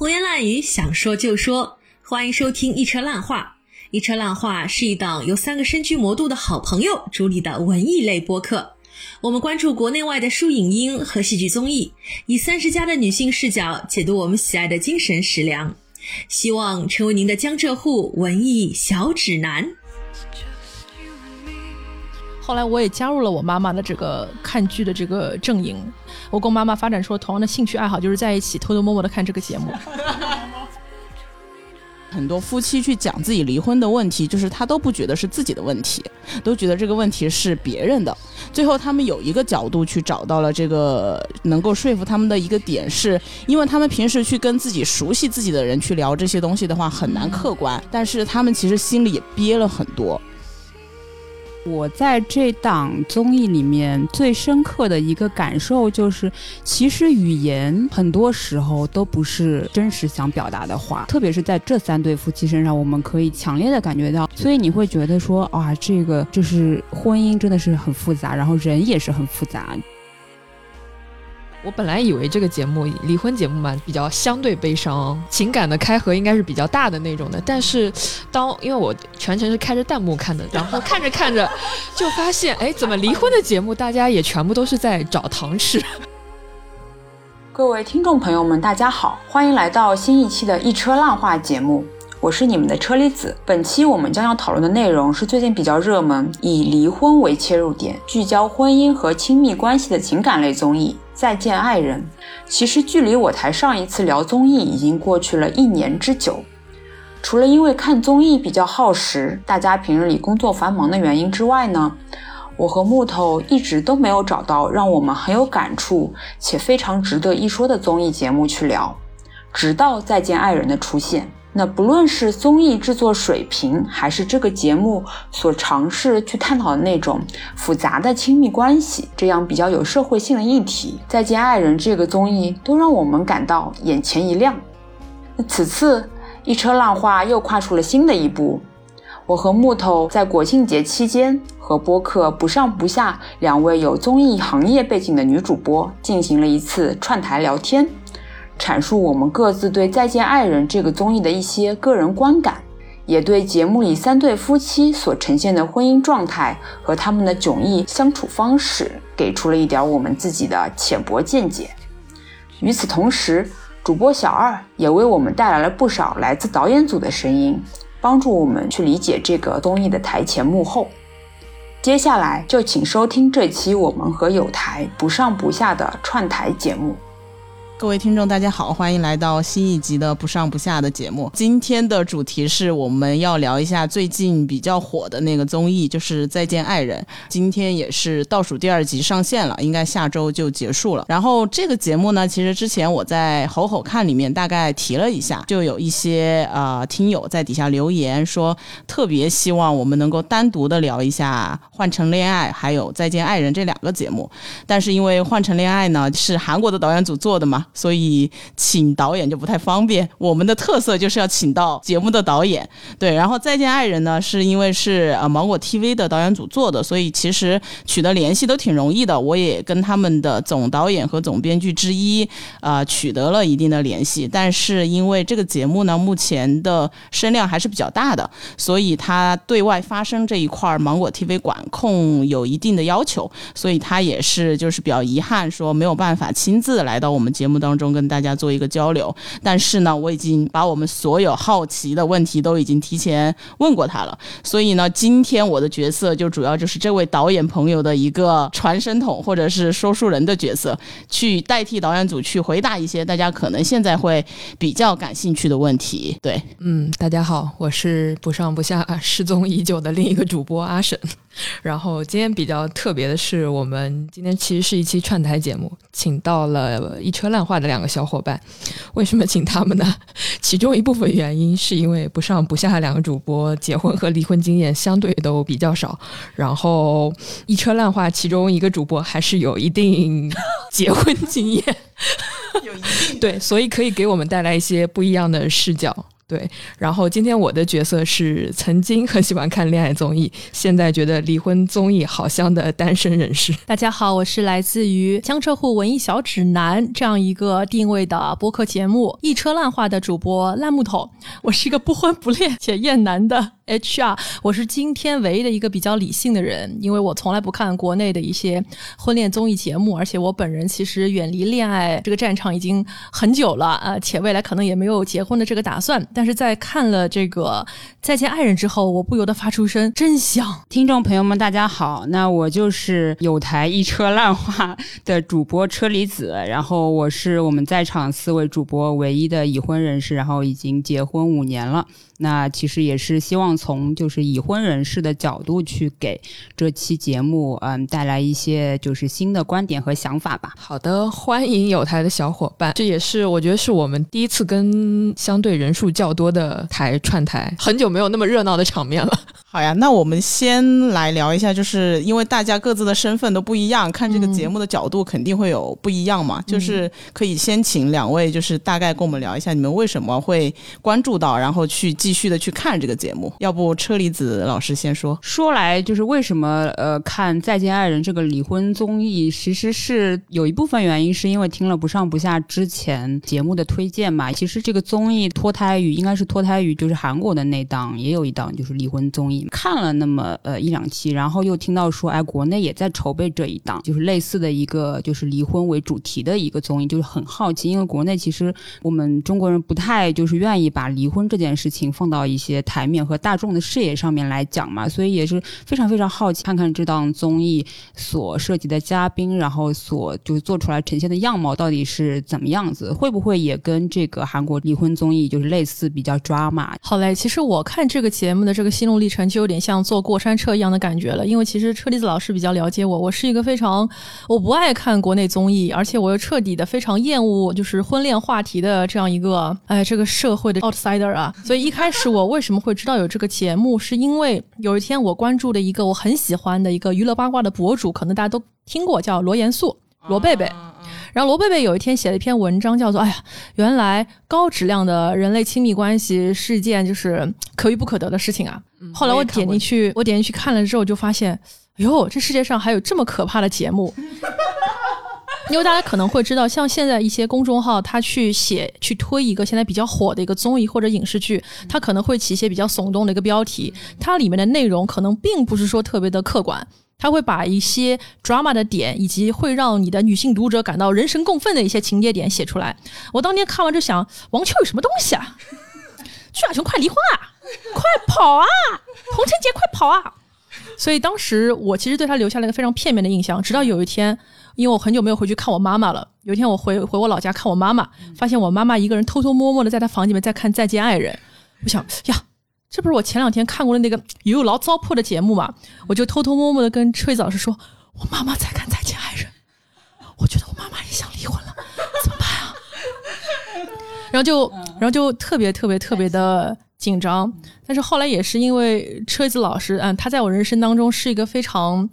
胡言乱语，想说就说。欢迎收听《一车烂话》。《一车烂话》是一档由三个身居魔都的好朋友主理的文艺类播客。我们关注国内外的书影音和戏剧综艺，以三十加的女性视角解读我们喜爱的精神食粮，希望成为您的江浙沪文艺小指南。后来我也加入了我妈妈的这个看剧的这个阵营。我跟我妈妈发展出了同样的兴趣爱好，就是在一起偷偷摸摸的看这个节目。很多夫妻去讲自己离婚的问题，就是他都不觉得是自己的问题，都觉得这个问题是别人的。最后他们有一个角度去找到了这个能够说服他们的一个点，是因为他们平时去跟自己熟悉自己的人去聊这些东西的话，很难客观。但是他们其实心里也憋了很多。我在这档综艺里面最深刻的一个感受就是，其实语言很多时候都不是真实想表达的话，特别是在这三对夫妻身上，我们可以强烈的感觉到。所以你会觉得说，啊，这个就是婚姻真的是很复杂，然后人也是很复杂。我本来以为这个节目离婚节目嘛，比较相对悲伤，情感的开合应该是比较大的那种的。但是，当因为我全程是开着弹幕看的，然后看着看着，就发现，哎，怎么离婚的节目大家也全部都是在找糖吃？各位听众朋友们，大家好，欢迎来到新一期的一车浪话节目，我是你们的车厘子。本期我们将要讨论的内容是最近比较热门，以离婚为切入点，聚焦婚姻和亲密关系的情感类综艺。再见爱人，其实距离我台上一次聊综艺已经过去了一年之久。除了因为看综艺比较耗时，大家平日里工作繁忙的原因之外呢，我和木头一直都没有找到让我们很有感触且非常值得一说的综艺节目去聊。直到再见爱人的出现。那不论是综艺制作水平，还是这个节目所尝试去探讨的那种复杂的亲密关系，这样比较有社会性的议题，《再见爱人》这个综艺都让我们感到眼前一亮。那此次一车浪花又跨出了新的一步，我和木头在国庆节期间和播客不上不下两位有综艺行业背景的女主播进行了一次串台聊天。阐述我们各自对《再见爱人》这个综艺的一些个人观感，也对节目里三对夫妻所呈现的婚姻状态和他们的迥异相处方式，给出了一点我们自己的浅薄见解。与此同时，主播小二也为我们带来了不少来自导演组的声音，帮助我们去理解这个综艺的台前幕后。接下来就请收听这期我们和有台不上不下的串台节目。各位听众，大家好，欢迎来到新一集的不上不下的节目。今天的主题是我们要聊一下最近比较火的那个综艺，就是《再见爱人》。今天也是倒数第二集上线了，应该下周就结束了。然后这个节目呢，其实之前我在吼吼看里面大概提了一下，就有一些呃听友在底下留言说，特别希望我们能够单独的聊一下《换成恋爱》还有《再见爱人》这两个节目。但是因为《换成恋爱》呢是韩国的导演组做的嘛。所以请导演就不太方便。我们的特色就是要请到节目的导演，对。然后再见爱人呢，是因为是呃芒果 TV 的导演组做的，所以其实取得联系都挺容易的。我也跟他们的总导演和总编剧之一啊取得了一定的联系。但是因为这个节目呢，目前的声量还是比较大的，所以他对外发声这一块芒果 TV 管控有一定的要求，所以他也是就是比较遗憾说没有办法亲自来到我们节目。当中跟大家做一个交流，但是呢，我已经把我们所有好奇的问题都已经提前问过他了，所以呢，今天我的角色就主要就是这位导演朋友的一个传声筒或者是说书人的角色，去代替导演组去回答一些大家可能现在会比较感兴趣的问题。对，嗯，大家好，我是不上不下失踪已久的另一个主播阿沈。然后今天比较特别的是，我们今天其实是一期串台节目，请到了一车烂话的两个小伙伴。为什么请他们呢？其中一部分原因是因为不上不下两个主播结婚和离婚经验相对都比较少，然后一车烂话其中一个主播还是有一定 结婚经验，有一定对，所以可以给我们带来一些不一样的视角。对，然后今天我的角色是曾经很喜欢看恋爱综艺，现在觉得离婚综艺好香的单身人士。大家好，我是来自于江浙沪文艺小指南这样一个定位的播客节目《一车烂话》的主播烂木头。我是一个不婚不恋且厌男的 HR，我是今天唯一的一个比较理性的人，因为我从来不看国内的一些婚恋综艺节目，而且我本人其实远离恋爱这个战场已经很久了啊，且未来可能也没有结婚的这个打算。但是在看了这个《再见爱人》之后，我不由得发出声真香。听众朋友们，大家好，那我就是有台一车烂话的主播车厘子，然后我是我们在场四位主播唯一的已婚人士，然后已经结婚五年了。那其实也是希望从就是已婚人士的角度去给这期节目，嗯，带来一些就是新的观点和想法吧。好的，欢迎有台的小伙伴，这也是我觉得是我们第一次跟相对人数较多的台串台，很久没有那么热闹的场面了。好呀，那我们先来聊一下，就是因为大家各自的身份都不一样，看这个节目的角度肯定会有不一样嘛。就是可以先请两位，就是大概跟我们聊一下，你们为什么会关注到，然后去继续的去看这个节目。要不车厘子老师先说。说来就是为什么呃看《再见爱人》这个离婚综艺，其实是有一部分原因是因为听了不上不下之前节目的推荐嘛。其实这个综艺脱胎于应该是脱胎于就是韩国的那档，也有一档就是离婚综艺。看了那么呃一两期，然后又听到说，哎，国内也在筹备这一档，就是类似的一个就是离婚为主题的一个综艺，就是很好奇，因为国内其实我们中国人不太就是愿意把离婚这件事情放到一些台面和大众的视野上面来讲嘛，所以也是非常非常好奇，看看这档综艺所涉及的嘉宾，然后所就是做出来呈现的样貌到底是怎么样子，会不会也跟这个韩国离婚综艺就是类似，比较抓马？好嘞，其实我看这个节目的这个心路历程就有点像坐过山车一样的感觉了，因为其实车厘子老师比较了解我，我是一个非常我不爱看国内综艺，而且我又彻底的非常厌恶就是婚恋话题的这样一个哎这个社会的 outsider 啊，所以一开始我为什么会知道有这个节目，是因为有一天我关注的一个我很喜欢的一个娱乐八卦的博主，可能大家都听过，叫罗严肃罗贝贝。然后罗贝贝有一天写了一篇文章，叫做“哎呀，原来高质量的人类亲密关系是一件就是可遇不可得的事情啊。”后来我点进去，我点进去看了之后，就发现，哟，这世界上还有这么可怕的节目。因为大家可能会知道，像现在一些公众号，他去写、去推一个现在比较火的一个综艺或者影视剧，他可能会起一些比较耸动的一个标题，它里面的内容可能并不是说特别的客观，他会把一些 drama 的点以及会让你的女性读者感到人神共愤的一些情节点写出来。我当年看完就想，王秋有什么东西啊？曲亚琼快离婚啊！快跑啊！童晨杰快跑啊！所以当时我其实对他留下了一个非常片面的印象，直到有一天。因为我很久没有回去看我妈妈了，有一天我回回我老家看我妈妈，发现我妈妈一个人偷偷摸摸的在她房间里面在看《再见爱人》，我想呀，这不是我前两天看过的那个也有劳糟粕的节目嘛？我就偷偷摸摸的跟崔子老师说，我妈妈在看《再见爱人》，我觉得我妈妈也想离婚了，怎么办啊？然后就然后就特别特别特别的紧张，但是后来也是因为车子老师，嗯，他在我人生当中是一个非常。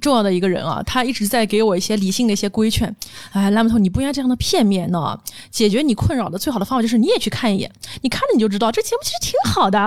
重要的一个人啊，他一直在给我一些理性的一些规劝。哎，拉木头，你不应该这样的片面呢。解决你困扰的最好的方法就是你也去看一眼，你看了你就知道这节目其实挺好的。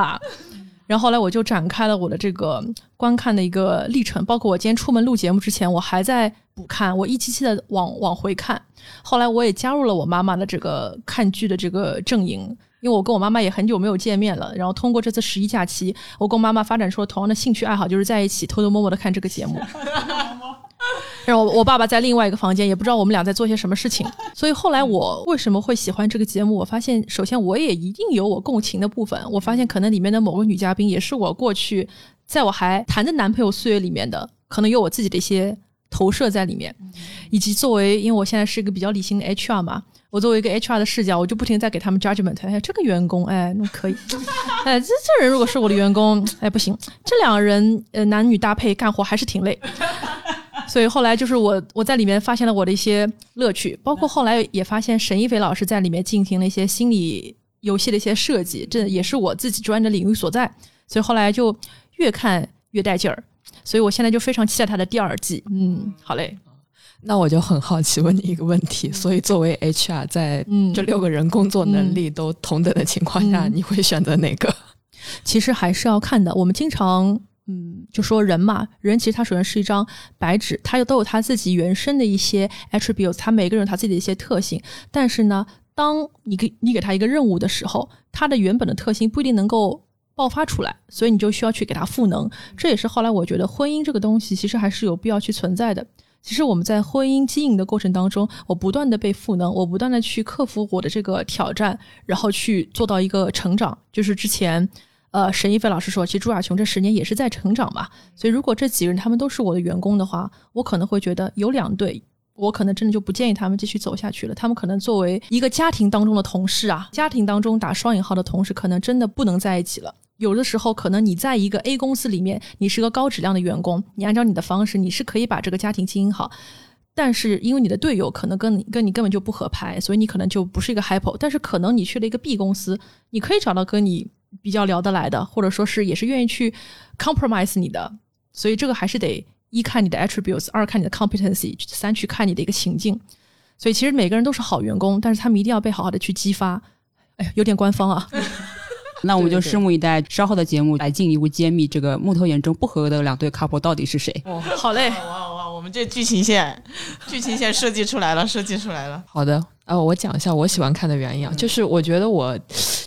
然后后来我就展开了我的这个观看的一个历程，包括我今天出门录节目之前，我还在补看，我一期期的往往回看。后来我也加入了我妈妈的这个看剧的这个阵营。因为我跟我妈妈也很久没有见面了，然后通过这次十一假期，我跟我妈妈发展出了同样的兴趣爱好，就是在一起偷偷摸摸的看这个节目。然后我爸爸在另外一个房间，也不知道我们俩在做些什么事情。所以后来我为什么会喜欢这个节目？我发现，首先我也一定有我共情的部分。我发现可能里面的某个女嘉宾也是我过去在我还谈着男朋友岁月里面的，可能有我自己的一些投射在里面，以及作为因为我现在是一个比较理性的 HR 嘛。我作为一个 HR 的视角，我就不停在给他们 judgment。哎，这个员工，哎，那可以。哎，这这人如果是我的员工，哎，不行。这两个人，呃，男女搭配干活还是挺累。所以后来就是我我在里面发现了我的一些乐趣，包括后来也发现沈一菲老师在里面进行了一些心理游戏的一些设计，这也是我自己专业的领域所在。所以后来就越看越带劲儿。所以我现在就非常期待他的第二季。嗯，好嘞。那我就很好奇，问你一个问题：所以作为 HR，在嗯这六个人工作能力都同等的情况下，嗯你会选择哪个？其实还是要看的。我们经常，嗯，就说人嘛，人其实他首先是一张白纸，他又都有他自己原生的一些 attributes，他每个人有他自己的一些特性。但是呢，当你给你给他一个任务的时候，他的原本的特性不一定能够爆发出来，所以你就需要去给他赋能。这也是后来我觉得婚姻这个东西其实还是有必要去存在的。其实我们在婚姻经营的过程当中，我不断的被赋能，我不断的去克服我的这个挑战，然后去做到一个成长。就是之前，呃，沈一飞老师说，其实朱亚琼这十年也是在成长嘛。所以如果这几个人他们都是我的员工的话，我可能会觉得有两对。我可能真的就不建议他们继续走下去了。他们可能作为一个家庭当中的同事啊，家庭当中打双引号的同事，可能真的不能在一起了。有的时候，可能你在一个 A 公司里面，你是个高质量的员工，你按照你的方式，你是可以把这个家庭经营好。但是因为你的队友可能跟你跟你根本就不合拍，所以你可能就不是一个 hypo。但是可能你去了一个 B 公司，你可以找到跟你比较聊得来的，或者说是也是愿意去 compromise 你的。所以这个还是得一看你的 attributes，二看你的 competency，三去看你的一个情境。所以其实每个人都是好员工，但是他们一定要被好好的去激发。哎呀，有点官方啊。那我们就拭目以待，稍后的节目来进一步揭秘这个木头眼中不合的两对 couple 到底是谁。哦，好嘞。哇哇，我们这剧情线，剧情线设计出来了，设计出来了。好的，呃，我讲一下我喜欢看的原因啊，就是我觉得我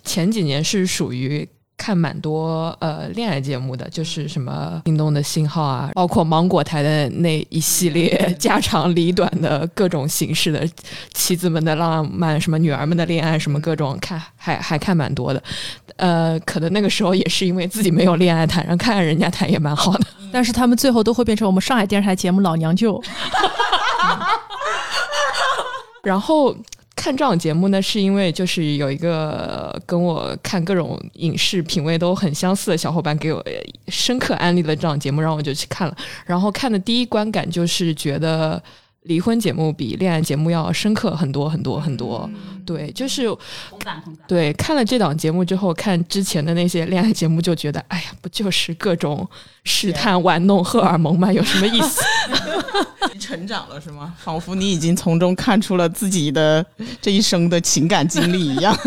前几年是属于看蛮多呃恋爱节目的，就是什么心动的信号啊，包括芒果台的那一系列家长里短的各种形式的妻子们的浪漫，什么女儿们的恋爱，什么各种看还还看蛮多的。呃，可能那个时候也是因为自己没有恋爱谈，然后看看人家谈也蛮好的。但是他们最后都会变成我们上海电视台节目《老娘舅》。然后看这档节目呢，是因为就是有一个跟我看各种影视品味都很相似的小伙伴给我深刻安利了这档节目，然后我就去看了。然后看的第一观感就是觉得离婚节目比恋爱节目要深刻很多很多很多。对，就是对看了这档节目之后，看之前的那些恋爱节目，就觉得哎呀，不就是各种试探、玩弄荷尔蒙吗？有什么意思？你成长了是吗？仿佛你已经从中看出了自己的这一生的情感经历一样。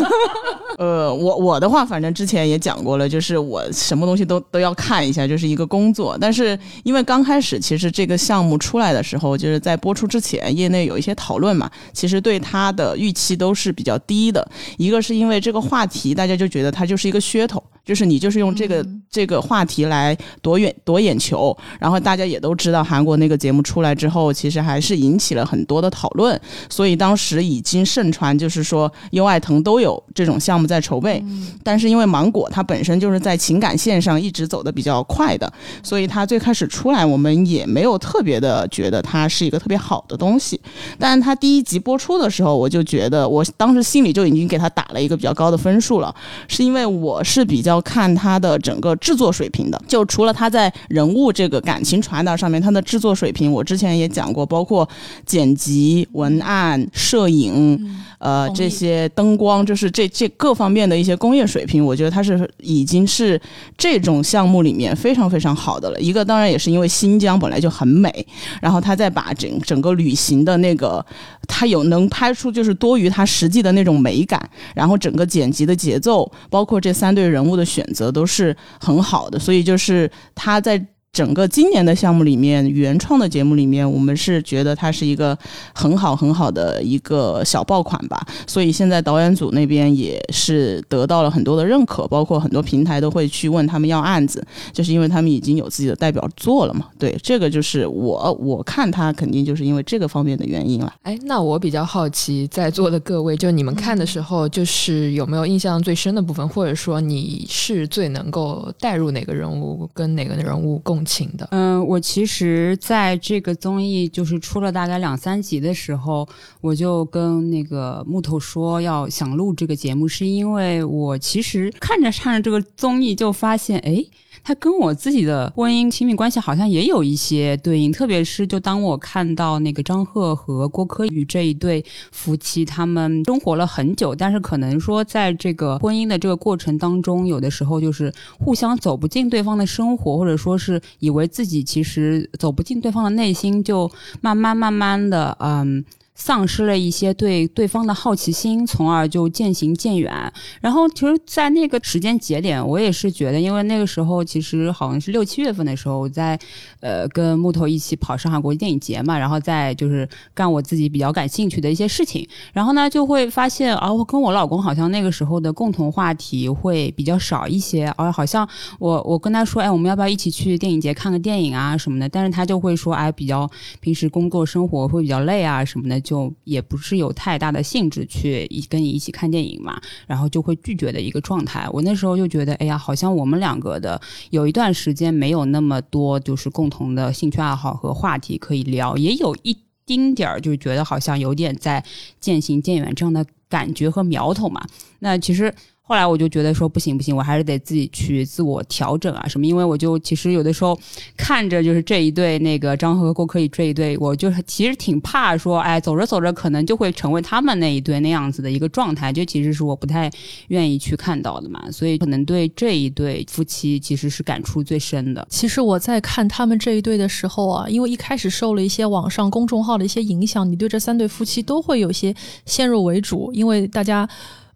呃，我我的话，反正之前也讲过了，就是我什么东西都都要看一下，就是一个工作。但是因为刚开始，其实这个项目出来的时候，就是在播出之前，业内有一些讨论嘛，其实对它的预期都是比较低的。一个是因为这个话题，大家就觉得它就是一个噱头，就是你就是用这个、这个话题来夺眼夺眼球，然后大家也都知道韩国那个节目出来之后，其实还是引起了很多的讨论，所以当时已经盛传，就是说优爱腾都有这种项目在筹备，但是因为芒果它本身就是在情感线上一直走的比较快的，所以它最开始出来，我们也没有特别的觉得它是一个特别好的东西。但是它第一集播出的时候，我就觉得，我当时心里就已经给它打了一个比较高的分数了，是因为我是比较看他的整个制作水平的。就除了他在人物这个感情传达上面，他的制作水平，我之前也讲过，包括剪辑、文案、摄影，呃，这些灯光，就是这这各方面的一些工业水平，我觉得它是已经是这种项目里面非常非常好的了。一个当然也是因为新疆本来就很美，然后他再把整整个旅行的那个，他有能拍出就是多于他实际的那种美感，然后整个剪辑的节奏，包括这三对人物的选择都是很好的，所以就是他在。整个今年的项目里面，原创的节目里面，我们是觉得它是一个很好很好的一个小爆款吧。所以现在导演组那边也是得到了很多的认可，包括很多平台都会去问他们要案子，就是因为他们已经有自己的代表作了嘛。对，这个就是我我看他肯定就是因为这个方面的原因了。哎，那我比较好奇，在座的各位，就你们看的时候，就是有没有印象最深的部分，或者说你是最能够带入哪个人物，跟哪个人物共情的？嗯，我其实在这个综艺就是出了大概两三集的时候，我就跟那个木头说要想录这个节目，是因为我其实看着看着这个综艺就发现，哎，它跟我自己的婚姻亲密关系好像也有一些对应。特别是就当我看到那个张赫和郭柯宇这一对夫妻，他们生活了很久，但是可能说在这个婚姻的这个过程当中，有的时候就是互相走不进对方的生活，或者说是以为自己其实走不进对方的内心，就慢慢慢慢的，嗯。丧失了一些对对方的好奇心，从而就渐行渐远。然后，其实，在那个时间节点，我也是觉得，因为那个时候其实好像是六七月份的时候，在呃跟木头一起跑上海国际电影节嘛，然后在就是干我自己比较感兴趣的一些事情。然后呢，就会发现啊，我跟我老公好像那个时候的共同话题会比较少一些。而好像我我跟他说，哎，我们要不要一起去电影节看个电影啊什么的？但是他就会说，哎，比较平时工作生活会比较累啊什么的。就也不是有太大的兴致去一跟你一起看电影嘛，然后就会拒绝的一个状态。我那时候就觉得，哎呀，好像我们两个的有一段时间没有那么多就是共同的兴趣爱好和话题可以聊，也有一丁点儿就觉得好像有点在渐行渐远这样的感觉和苗头嘛。那其实。后来我就觉得说不行不行，我还是得自己去自我调整啊什么。因为我就其实有的时候看着就是这一对那个张和郭可以这一对，我就其实挺怕说，哎，走着走着可能就会成为他们那一对那样子的一个状态，就其实是我不太愿意去看到的嘛。所以可能对这一对夫妻其实是感触最深的。其实我在看他们这一对的时候啊，因为一开始受了一些网上公众号的一些影响，你对这三对夫妻都会有些先入为主，因为大家。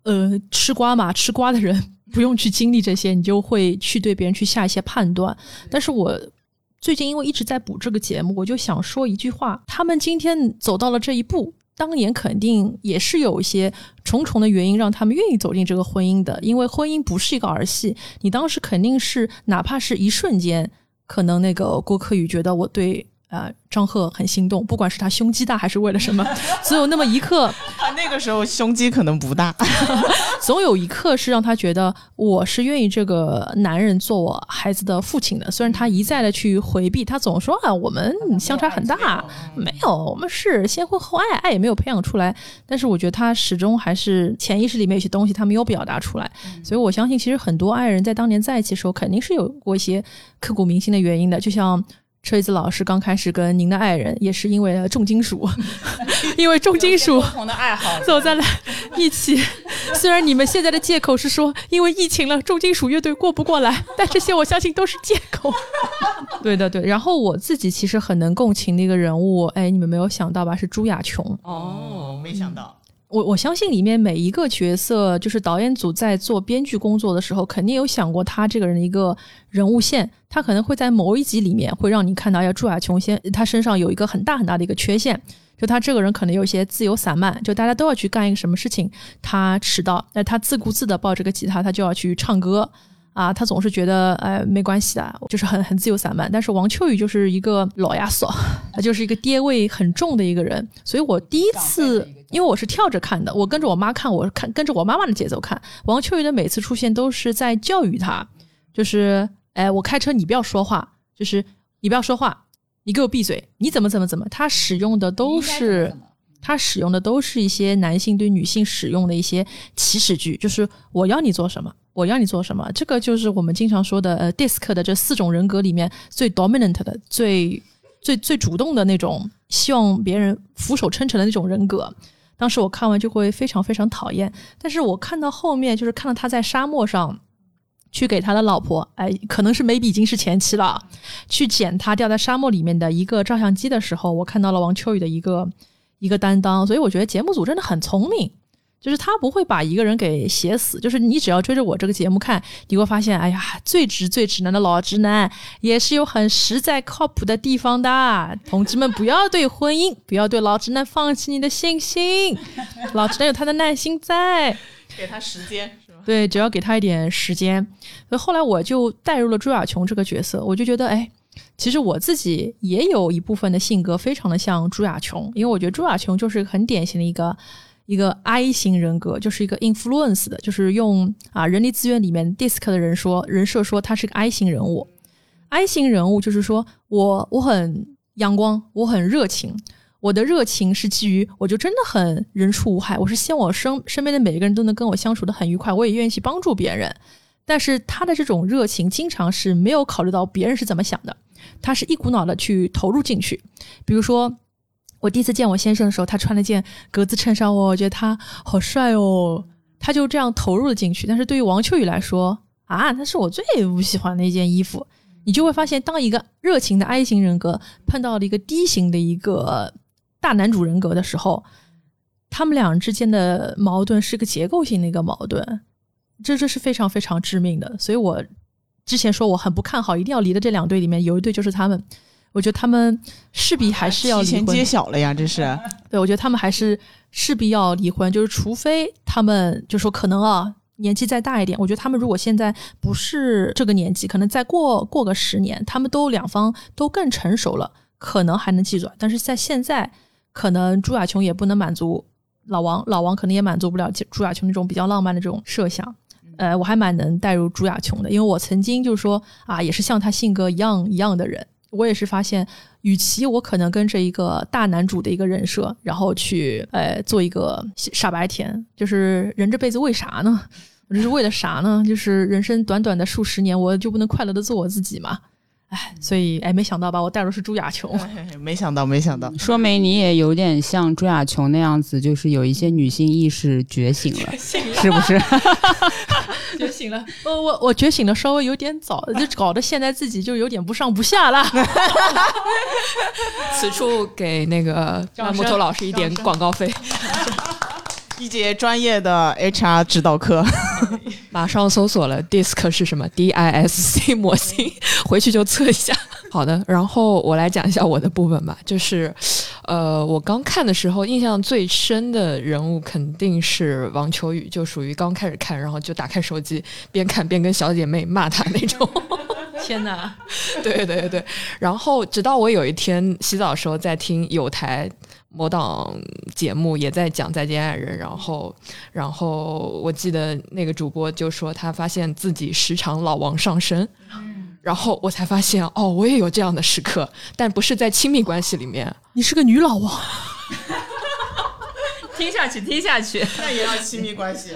呃，吃瓜嘛，吃瓜的人不用去经历这些，你就会去对别人去下一些判断。但是我最近因为一直在补这个节目，我就想说一句话：他们今天走到了这一步，当年肯定也是有一些重重的原因让他们愿意走进这个婚姻的。因为婚姻不是一个儿戏，你当时肯定是哪怕是一瞬间，可能那个郭柯宇觉得我对。呃，张赫很心动，不管是他胸肌大还是为了什么，总有那么一刻，他那个时候胸肌可能不大，总有一刻是让他觉得我是愿意这个男人做我孩子的父亲的。虽然他一再的去回避，他总说啊，我们相差很大，没有，我们是先婚后爱，爱也没有培养出来。但是我觉得他始终还是潜意识里面有些东西他没有表达出来，所以我相信其实很多爱人在当年在一起的时候肯定是有过一些刻骨铭心的原因的，就像。车厘子老师刚开始跟您的爱人也是因为重金属，因为重金属的爱好走在了一起。虽然你们现在的借口是说因为疫情了，重金属乐队过不过来，但这些我相信都是借口。对的，对。然后我自己其实很能共情的一个人物，哎，你们没有想到吧？是朱亚琼。哦，没想到。我我相信里面每一个角色，就是导演组在做编剧工作的时候，肯定有想过他这个人的一个人物线。他可能会在某一集里面会让你看到，要朱亚琼先他身上有一个很大很大的一个缺陷，就他这个人可能有一些自由散漫，就大家都要去干一个什么事情，他迟到，那他自顾自的抱着个吉他，他就要去唱歌。啊，他总是觉得，哎，没关系的，就是很很自由散漫。但是王秋雨就是一个老亚索，他就是一个爹味很重的一个人。所以我第一次，因为我是跳着看的，我跟着我妈看，我看跟着我妈妈的节奏看。王秋雨的每次出现都是在教育他，就是，哎，我开车你不要说话，就是你不要说话，你给我闭嘴，你怎么怎么怎么。他使用的都是，他使用的都是一些男性对女性使用的一些祈使句，就是我要你做什么。我要你做什么？这个就是我们经常说的，呃，DISC 的这四种人格里面最 dominant 的、最最最主动的那种，希望别人俯首称臣的那种人格。当时我看完就会非常非常讨厌。但是我看到后面，就是看到他在沙漠上去给他的老婆，哎，可能是 maybe 已经是前妻了，去捡他掉在沙漠里面的一个照相机的时候，我看到了王秋雨的一个一个担当。所以我觉得节目组真的很聪明。就是他不会把一个人给写死，就是你只要追着我这个节目看，你会发现，哎呀，最直最直男的老直男也是有很实在靠谱的地方的。同志们，不要对婚姻，不要对老直男放弃你的信心，老直男有他的耐心在，给他时间是吧？对，只要给他一点时间。所以后来我就带入了朱亚琼这个角色，我就觉得，哎，其实我自己也有一部分的性格非常的像朱亚琼，因为我觉得朱亚琼就是很典型的一个。一个 I 型人格就是一个 influence 的，就是用啊人力资源里面 DISC 的人说人设说他是个 I 型人物。I 型人物就是说我我很阳光，我很热情，我的热情是基于我就真的很人畜无害，我是希望我身身边的每一个人都能跟我相处的很愉快，我也愿意去帮助别人。但是他的这种热情经常是没有考虑到别人是怎么想的，他是一股脑的去投入进去。比如说，我第一次见我先生的时候，他穿了件格子衬衫，我觉得他好帅哦，他就这样投入了进去。但是对于王秋雨来说，啊，那是我最不喜欢的一件衣服。你就会发现，当一个热情的 I 型人格碰到了一个 D 型的一个大男主人格的时候，他们俩之间的矛盾是个结构性的一个矛盾，这这是非常非常致命的。所以我之前说我很不看好，一定要离的这两对里面有一对就是他们，我觉得他们势必还是要离婚。提前揭晓了呀，这是。对，我觉得他们还是势必要离婚，就是除非他们就说可能啊。年纪再大一点，我觉得他们如果现在不是这个年纪，可能再过过个十年，他们都两方都更成熟了，可能还能记住。但是在现在，可能朱亚琼也不能满足老王，老王可能也满足不了朱亚琼那种比较浪漫的这种设想。呃，我还蛮能带入朱亚琼的，因为我曾经就是说啊，也是像他性格一样一样的人，我也是发现，与其我可能跟着一个大男主的一个人设，然后去呃做一个傻白甜，就是人这辈子为啥呢？这是为了啥呢？就是人生短短的数十年，我就不能快乐的做我自己吗？哎，所以哎，没想到吧，我带入是朱亚琼，没想到，没想到，说明你也有点像朱亚琼那样子，就是有一些女性意识觉醒了，是不是？觉醒了，我我我觉醒的稍微有点早，就搞得现在自己就有点不上不下了。此处给那个木头老师一点广告费。一节专业的 HR 指导课，马上搜索了 DISC 是什么 DISC 模型，回去就测一下。好的，然后我来讲一下我的部分吧。就是，呃，我刚看的时候，印象最深的人物肯定是王秋雨，就属于刚开始看，然后就打开手机边看边跟小姐妹骂他那种。天哪！对对对，然后直到我有一天洗澡的时候在听有台。某档节目也在讲再见爱人，然后，然后我记得那个主播就说他发现自己时常老王上身，然后我才发现哦，我也有这样的时刻，但不是在亲密关系里面。你是个女老王，听下去，听下去，那也要亲密关系。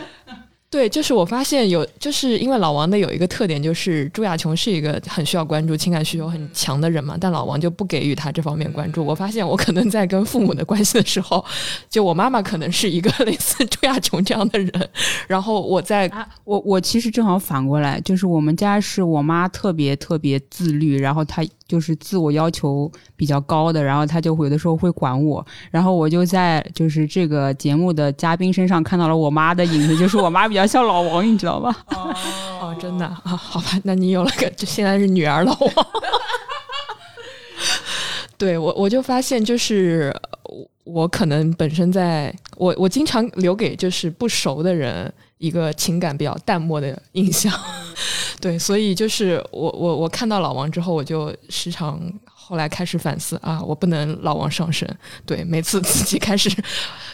对，就是我发现有，就是因为老王的有一个特点，就是朱亚琼是一个很需要关注、情感需求很强的人嘛，但老王就不给予他这方面关注。我发现我可能在跟父母的关系的时候，就我妈妈可能是一个 类似朱亚琼这样的人，然后我在，我我其实正好反过来，就是我们家是我妈特别特别自律，然后她。就是自我要求比较高的，然后他就有的时候会管我，然后我就在就是这个节目的嘉宾身上看到了我妈的影子，就是我妈比较像老王，你知道吗？哦，真的啊，好吧，那你有了个，就现在是女儿老王。对我，我就发现就是我可能本身在我我经常留给就是不熟的人一个情感比较淡漠的印象。对，所以就是我我我看到老王之后，我就时常后来开始反思啊，我不能老王上身。对，每次自己开始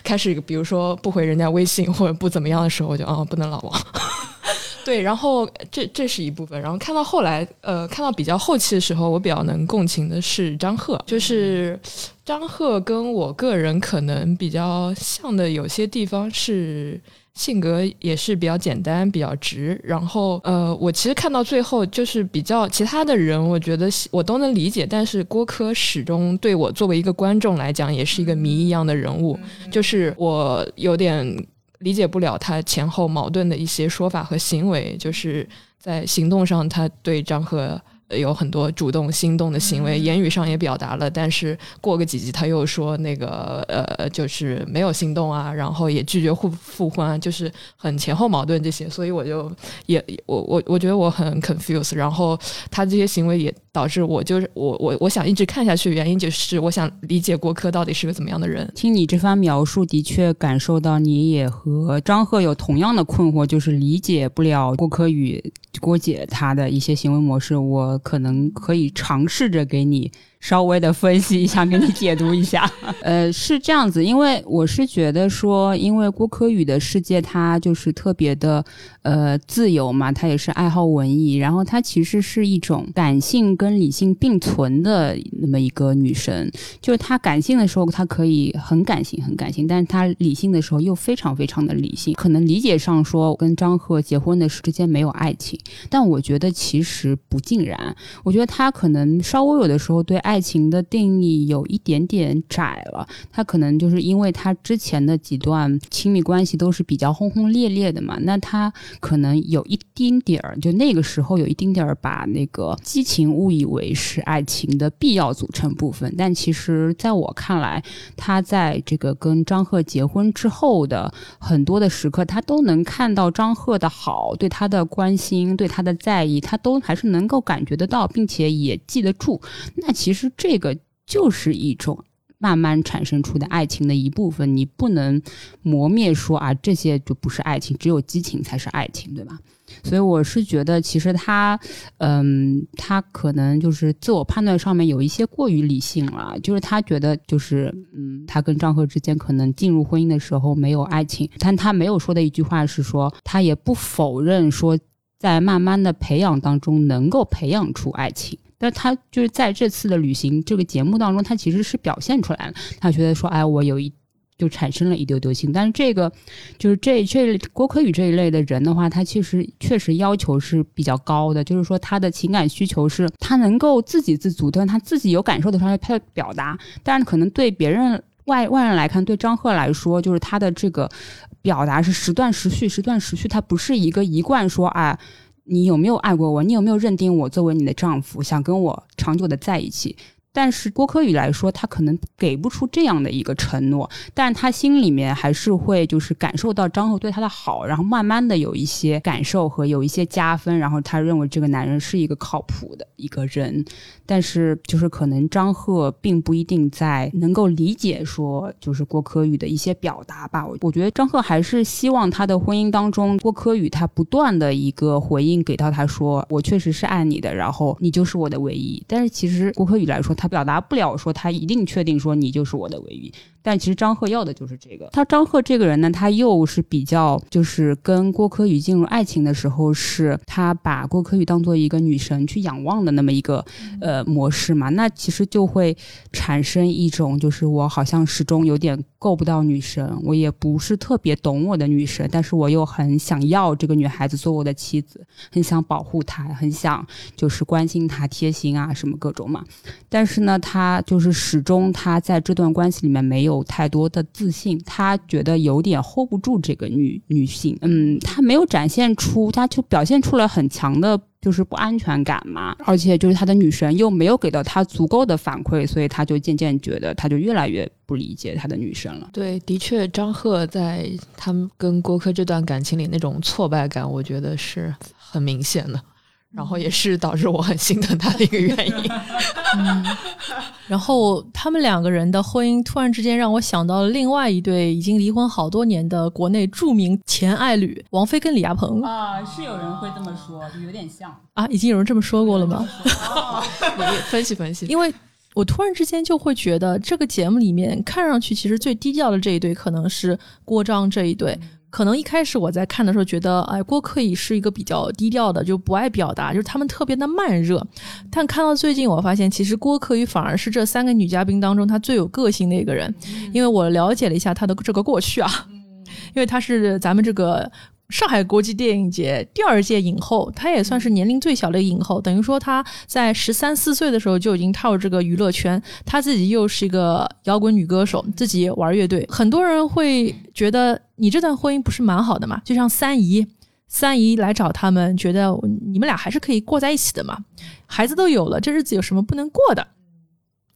开始，比如说不回人家微信或者不怎么样的时候，我就啊不能老王。对，然后这这是一部分，然后看到后来，呃，看到比较后期的时候，我比较能共情的是张赫，就是张赫跟我个人可能比较像的有些地方是。性格也是比较简单、比较直，然后呃，我其实看到最后就是比较其他的人，我觉得我都能理解，但是郭柯始终对我作为一个观众来讲，也是一个谜一样的人物，就是我有点理解不了他前后矛盾的一些说法和行为，就是在行动上他对张赫。有很多主动心动的行为，言语上也表达了，但是过个几集他又说那个呃，就是没有心动啊，然后也拒绝复复婚，就是很前后矛盾这些，所以我就也我我我觉得我很 confused，然后他这些行为也导致我就是我我我想一直看下去原因就是我想理解郭柯到底是个怎么样的人。听你这番描述，的确感受到你也和张赫有同样的困惑，就是理解不了郭柯与郭姐她的一些行为模式。我。可能可以尝试着给你稍微的分析一下，给你解读一下。呃，是这样子，因为我是觉得说，因为郭柯宇的世界，他就是特别的呃自由嘛，他也是爱好文艺，然后他其实是一种感性跟理性并存的那么一个女生，就是她感性的时候，她可以很感性很感性，但是她理性的时候又非常非常的理性。可能理解上说，跟张赫结婚的时之间没有爱情，但我觉得其实不尽然，我觉得他可能稍微有的时候对爱。爱情的定义有一点点窄了，他可能就是因为他之前的几段亲密关系都是比较轰轰烈烈的嘛，那他可能有一丁点儿，就那个时候有一丁点儿把那个激情误以为是爱情的必要组成部分，但其实在我看来，他在这个跟张赫结婚之后的很多的时刻，他都能看到张赫的好，对他的关心，对他的在意，他都还是能够感觉得到，并且也记得住。那其实。这个就是一种慢慢产生出的爱情的一部分，你不能磨灭说啊，这些就不是爱情，只有激情才是爱情，对吧？所以我是觉得，其实他，嗯，他可能就是自我判断上面有一些过于理性了，就是他觉得就是，嗯，他跟张赫之间可能进入婚姻的时候没有爱情，但他没有说的一句话是说，他也不否认说，在慢慢的培养当中能够培养出爱情。但他就是在这次的旅行这个节目当中，他其实是表现出来了。他觉得说，哎，我有一就产生了一丢丢心。但是这个就是这这郭柯宇这一类的人的话，他其实确实要求是比较高的。就是说，他的情感需求是他能够自给自足，但他自己有感受的时候他表达。但是可能对别人外外人来看，对张赫来说，就是他的这个表达是时断时续，时断时续，他不是一个一贯说啊。你有没有爱过我？你有没有认定我作为你的丈夫，想跟我长久的在一起？但是郭柯宇来说，他可能给不出这样的一个承诺，但他心里面还是会就是感受到张赫对他的好，然后慢慢的有一些感受和有一些加分，然后他认为这个男人是一个靠谱的一个人。但是就是可能张赫并不一定在能够理解说就是郭柯宇的一些表达吧。我我觉得张赫还是希望他的婚姻当中，郭柯宇他不断的一个回应给到他说，我确实是爱你的，然后你就是我的唯一。但是其实郭柯宇来说，他。他表达不了说他一定确定说你就是我的唯一，但其实张赫要的就是这个。他张赫这个人呢，他又是比较就是跟郭柯宇进入爱情的时候，是他把郭柯宇当做一个女神去仰望的那么一个呃模式嘛。那其实就会产生一种就是我好像始终有点够不到女神，我也不是特别懂我的女神，但是我又很想要这个女孩子做我的妻子，很想保护她，很想就是关心她、贴心啊什么各种嘛。但是。是呢，他就是始终他在这段关系里面没有有太多的自信，他觉得有点 hold 不住这个女女性，嗯，他没有展现出，他就表现出了很强的，就是不安全感嘛，而且就是他的女神又没有给到他足够的反馈，所以他就渐渐觉得，他就越来越不理解他的女神了。对，的确，张赫在他们跟郭柯这段感情里那种挫败感，我觉得是很明显的。然后也是导致我很心疼他的一个原因。嗯，然后他们两个人的婚姻突然之间让我想到了另外一对已经离婚好多年的国内著名前爱侣王菲跟李亚鹏啊，是有人会这么说，有点像啊，已经有人这么说过了吗？分析分析，因为我突然之间就会觉得这个节目里面看上去其实最低调的这一对可能是郭张这一对。可能一开始我在看的时候觉得，哎，郭可以是一个比较低调的，就不爱表达，就是他们特别的慢热。但看到最近，我发现其实郭可宇反而是这三个女嘉宾当中她最有个性的一个人，因为我了解了一下她的这个过去啊，因为她是咱们这个。上海国际电影节第二届影后，她也算是年龄最小的影后。等于说她在十三四岁的时候就已经踏入这个娱乐圈。她自己又是一个摇滚女歌手，自己玩乐队。很多人会觉得你这段婚姻不是蛮好的嘛？就像三姨，三姨来找他们，觉得你们俩还是可以过在一起的嘛。孩子都有了，这日子有什么不能过的？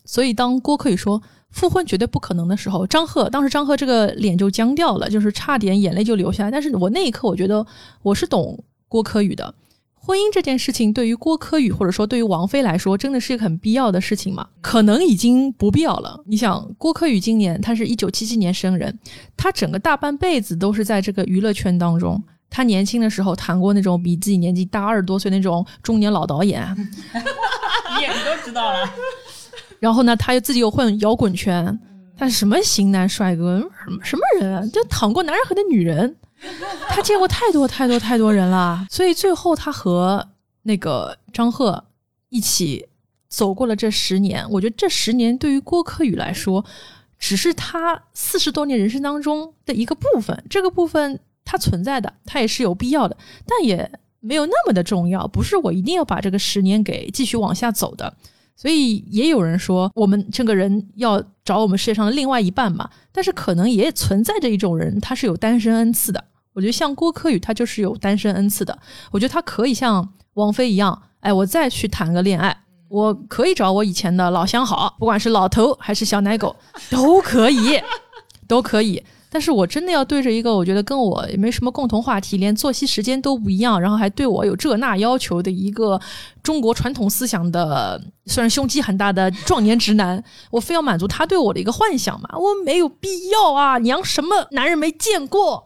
所以当郭可以说。复婚绝对不可能的时候，张赫当时张赫这个脸就僵掉了，就是差点眼泪就流下来。但是我那一刻我觉得我是懂郭柯宇的，婚姻这件事情对于郭柯宇或者说对于王菲来说，真的是一个很必要的事情吗？可能已经不必要了。你想，郭柯宇今年他是一九七七年生人，他整个大半辈子都是在这个娱乐圈当中。他年轻的时候谈过那种比自己年纪大二十多岁那种中年老导演，演都知道了。然后呢，他又自己又混摇滚圈，他是什么型男帅哥，什么什么人啊？就躺过男人和的女人，他见过太多太多太多人了。所以最后他和那个张赫一起走过了这十年。我觉得这十年对于郭柯宇来说，只是他四十多年人生当中的一个部分。这个部分它存在的，它也是有必要的，但也没有那么的重要。不是我一定要把这个十年给继续往下走的。所以也有人说，我们这个人要找我们世界上的另外一半嘛。但是可能也存在着一种人，他是有单身恩赐的。我觉得像郭柯宇，他就是有单身恩赐的。我觉得他可以像王菲一样，哎，我再去谈个恋爱，我可以找我以前的老相好，不管是老头还是小奶狗，都可以，都可以。但是我真的要对着一个我觉得跟我也没什么共同话题，连作息时间都不一样，然后还对我有这那要求的一个中国传统思想的，虽然胸肌很大的壮年直男，我非要满足他对我的一个幻想嘛？我没有必要啊！娘什么男人没见过？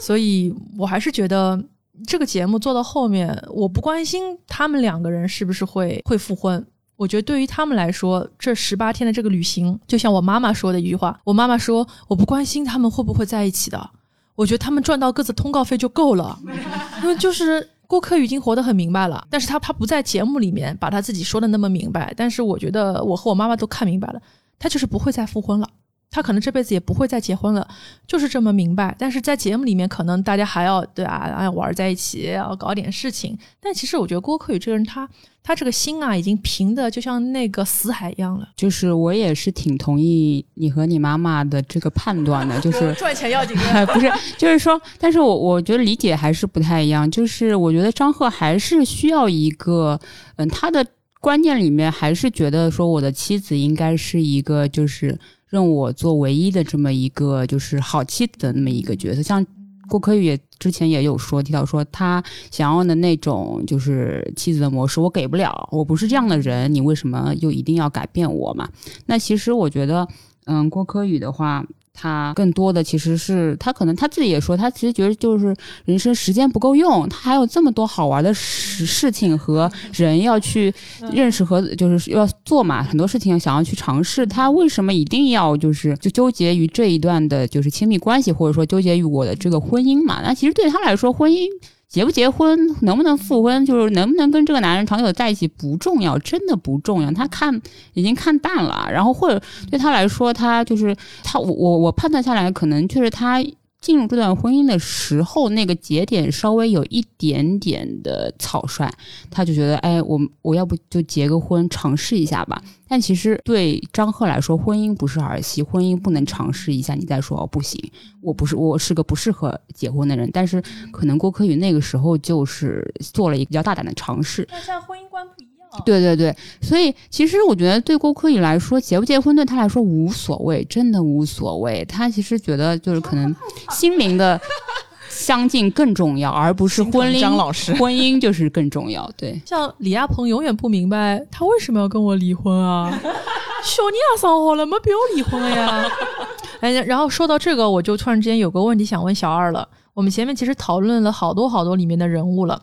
所以我还是觉得这个节目做到后面，我不关心他们两个人是不是会会复婚。我觉得对于他们来说，这十八天的这个旅行，就像我妈妈说的一句话：“我妈妈说，我不关心他们会不会在一起的，我觉得他们赚到各自通告费就够了。”因为就是郭柯宇已经活得很明白了，但是他他不在节目里面把他自己说的那么明白，但是我觉得我和我妈妈都看明白了，他就是不会再复婚了。他可能这辈子也不会再结婚了，就是这么明白。但是在节目里面，可能大家还要对啊，要玩在一起，要搞点事情。但其实我觉得郭柯宇这个人，他他这个心啊，已经平的就像那个死海一样了。就是我也是挺同意你和你妈妈的这个判断的，就是 赚钱要紧。不是，就是说，但是我我觉得理解还是不太一样。就是我觉得张赫还是需要一个，嗯，他的观念里面还是觉得说，我的妻子应该是一个就是。认我做唯一的这么一个就是好妻子的那么一个角色，像郭柯宇也之前也有说提到说他想要的那种就是妻子的模式，我给不了，我不是这样的人，你为什么又一定要改变我嘛？那其实我觉得，嗯，郭柯宇的话。他更多的其实是他可能他自己也说，他其实觉得就是人生时间不够用，他还有这么多好玩的事事情和人要去认识和就是要做嘛，很多事情想要去尝试。他为什么一定要就是就纠结于这一段的就是亲密关系，或者说纠结于我的这个婚姻嘛？那其实对他来说，婚姻。结不结婚，能不能复婚，就是能不能跟这个男人长久在一起不重要，真的不重要。他看已经看淡了，然后或者对他来说，他就是他，我我我判断下来，可能就是他。进入这段婚姻的时候，那个节点稍微有一点点的草率，他就觉得，哎，我我要不就结个婚尝试一下吧。但其实对张赫来说，婚姻不是儿戏，婚姻不能尝试一下，你再说不行，我不是我是个不适合结婚的人。但是可能郭柯宇那个时候就是做了一个比较大胆的尝试。那像婚姻观不一样。对对对，所以其实我觉得对郭柯宇来说，结不结婚对他来说无所谓，真的无所谓。他其实觉得就是可能心灵的相近更重要，而不是婚姻。张老师，婚姻就是更重要。对，像李亚鹏永远不明白他为什么要跟我离婚啊？小妮也生好了，没必要离婚了呀。哎，然后说到这个，我就突然之间有个问题想问小二了。我们前面其实讨论了好多好多里面的人物了。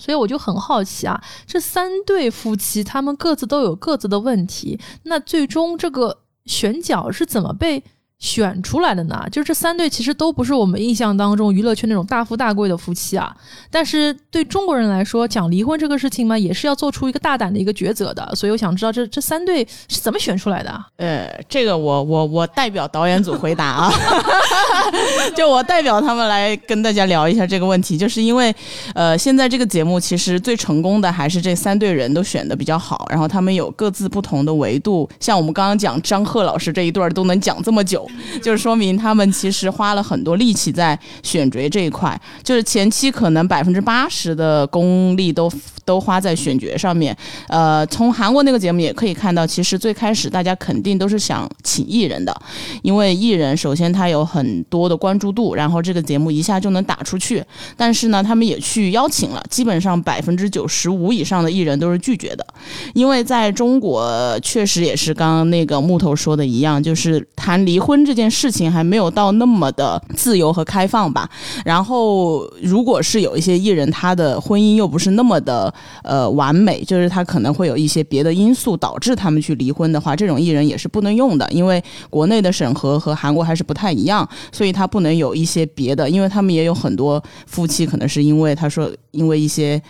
所以我就很好奇啊，这三对夫妻他们各自都有各自的问题，那最终这个选角是怎么被？选出来的呢，就这三对其实都不是我们印象当中娱乐圈那种大富大贵的夫妻啊。但是对中国人来说，讲离婚这个事情嘛，也是要做出一个大胆的一个抉择的。所以我想知道这这三对是怎么选出来的？呃，这个我我我代表导演组回答啊，就我代表他们来跟大家聊一下这个问题，就是因为呃，现在这个节目其实最成功的还是这三对人都选的比较好，然后他们有各自不同的维度，像我们刚刚讲张赫老师这一对都能讲这么久。就是说明他们其实花了很多力气在选角这一块，就是前期可能百分之八十的功力都都花在选角上面。呃，从韩国那个节目也可以看到，其实最开始大家肯定都是想请艺人的，因为艺人首先他有很多的关注度，然后这个节目一下就能打出去。但是呢，他们也去邀请了，基本上百分之九十五以上的艺人都是拒绝的，因为在中国确实也是刚刚那个木头说的一样，就是谈离婚。这件事情还没有到那么的自由和开放吧。然后，如果是有一些艺人，他的婚姻又不是那么的呃完美，就是他可能会有一些别的因素导致他们去离婚的话，这种艺人也是不能用的，因为国内的审核和韩国还是不太一样，所以他不能有一些别的，因为他们也有很多夫妻可能是因为他说因为一些。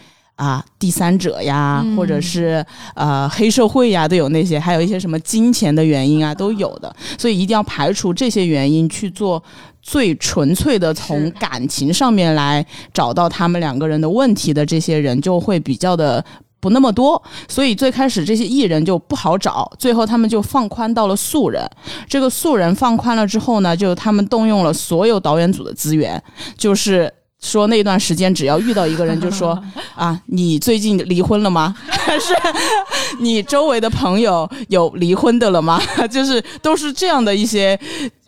啊，第三者呀，或者是呃黑社会呀，都有那些，还有一些什么金钱的原因啊，都有的。所以一定要排除这些原因，去做最纯粹的从感情上面来找到他们两个人的问题的这些人，就会比较的不那么多。所以最开始这些艺人就不好找，最后他们就放宽到了素人。这个素人放宽了之后呢，就他们动用了所有导演组的资源，就是。说那段时间，只要遇到一个人，就说 啊，你最近离婚了吗？还 是 你周围的朋友有离婚的了吗？就是都是这样的一些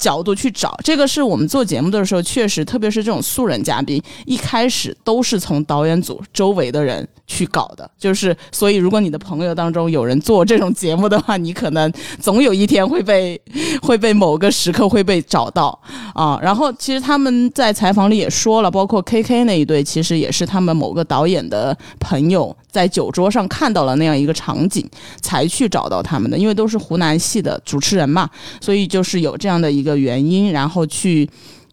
角度去找。这个是我们做节目的时候，确实，特别是这种素人嘉宾，一开始都是从导演组周围的人去搞的。就是所以，如果你的朋友当中有人做这种节目的话，你可能总有一天会被 会被某个时刻会被找到啊。然后，其实他们在采访里也说了，包括 K K 那一对，其实也是他们某个导演的朋友在酒桌上看到了那样一个场景，才去找到他们的。因为都是湖南系的主持人嘛，所以就是有这样的一个原因，然后去。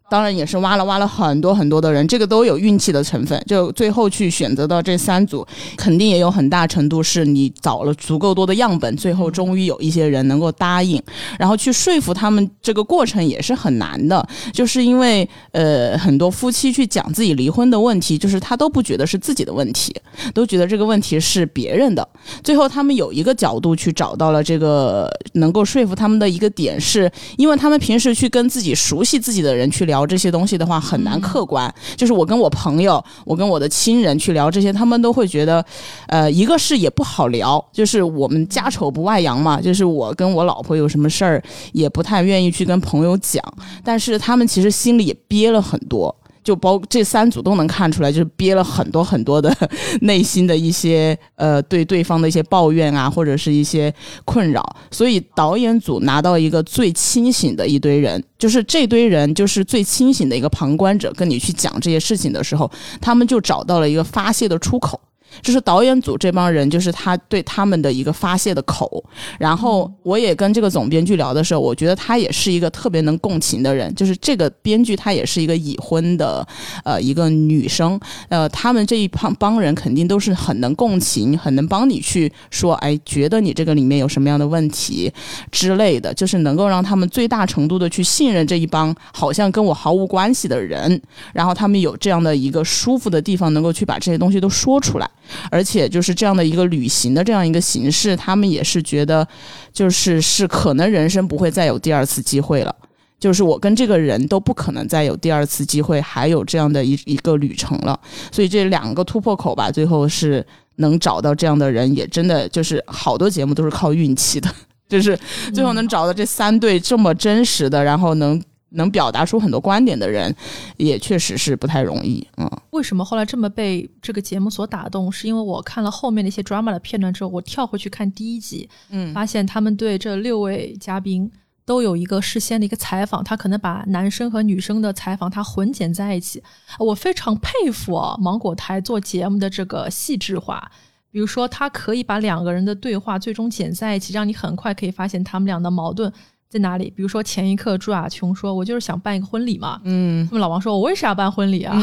当然也是挖了挖了很多很多的人，这个都有运气的成分。就最后去选择到这三组，肯定也有很大程度是你找了足够多的样本，最后终于有一些人能够答应，然后去说服他们。这个过程也是很难的，就是因为呃很多夫妻去讲自己离婚的问题，就是他都不觉得是自己的问题，都觉得这个问题是别人的。最后他们有一个角度去找到了这个能够说服他们的一个点，是因为他们平时去跟自己熟悉自己的人去聊。聊这些东西的话很难客观，就是我跟我朋友，我跟我的亲人去聊这些，他们都会觉得，呃，一个是也不好聊，就是我们家丑不外扬嘛，就是我跟我老婆有什么事儿也不太愿意去跟朋友讲，但是他们其实心里也憋了很多。就包这三组都能看出来，就是憋了很多很多的 内心的一些呃对对方的一些抱怨啊，或者是一些困扰。所以导演组拿到一个最清醒的一堆人，就是这堆人就是最清醒的一个旁观者，跟你去讲这些事情的时候，他们就找到了一个发泄的出口。就是导演组这帮人，就是他对他们的一个发泄的口。然后我也跟这个总编剧聊的时候，我觉得他也是一个特别能共情的人。就是这个编剧，他也是一个已婚的呃一个女生。呃，他们这一帮帮人肯定都是很能共情，很能帮你去说，哎，觉得你这个里面有什么样的问题之类的，就是能够让他们最大程度的去信任这一帮好像跟我毫无关系的人。然后他们有这样的一个舒服的地方，能够去把这些东西都说出来。而且就是这样的一个旅行的这样一个形式，他们也是觉得，就是是可能人生不会再有第二次机会了，就是我跟这个人都不可能再有第二次机会，还有这样的一一个旅程了。所以这两个突破口吧，最后是能找到这样的人，也真的就是好多节目都是靠运气的，就是最后能找到这三对这么真实的，然后能。能表达出很多观点的人，也确实是不太容易。嗯，为什么后来这么被这个节目所打动？是因为我看了后面那些 drama 的片段之后，我跳回去看第一集，嗯，发现他们对这六位嘉宾都有一个事先的一个采访，他可能把男生和女生的采访他混剪在一起。我非常佩服啊，芒果台做节目的这个细致化。比如说，他可以把两个人的对话最终剪在一起，让你很快可以发现他们俩的矛盾。在哪里？比如说前一刻朱亚琼说：“我就是想办一个婚礼嘛。”嗯，那么老王说：“我为啥要办婚礼啊？”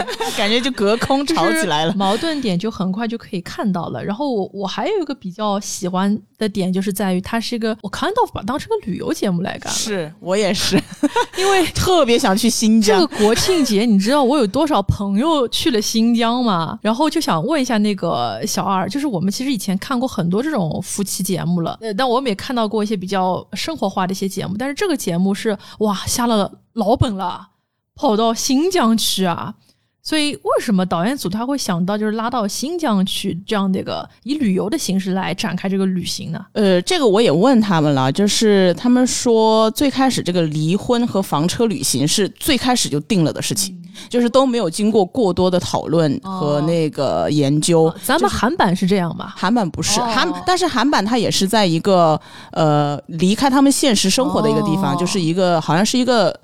感觉就隔空吵起来了，矛盾点就很快就可以看到了。然后我我还有一个比较喜欢的点，就是在于它是一个我看到把当成个旅游节目来干。是我也是，因为特别想去新疆。这个国庆节，你知道我有多少朋友去了新疆吗？然后就想问一下那个小二，就是我们其实以前看过很多这种夫妻节目了，呃，但我们也看到过一些比较生活。化的一些节目，但是这个节目是哇下了老本了，跑到新疆去啊！所以为什么导演组他会想到就是拉到新疆去这样的一个以旅游的形式来展开这个旅行呢？呃，这个我也问他们了，就是他们说最开始这个离婚和房车旅行是最开始就定了的事情，就是都没有经过过多的讨论和那个研究。咱们韩版是这样吧？韩版不是韩，但是韩版它也是在一个呃离开他们现实生活的一个地方，就是一个好像是一个。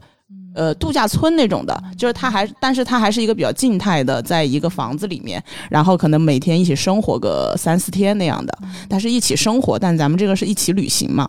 呃度假村那种的，就是它还，但是它还是一个比较静态的，在一个房子里面，然后可能每天一起生活个三四天那样的，但是一起生活，但咱们这个是一起旅行嘛，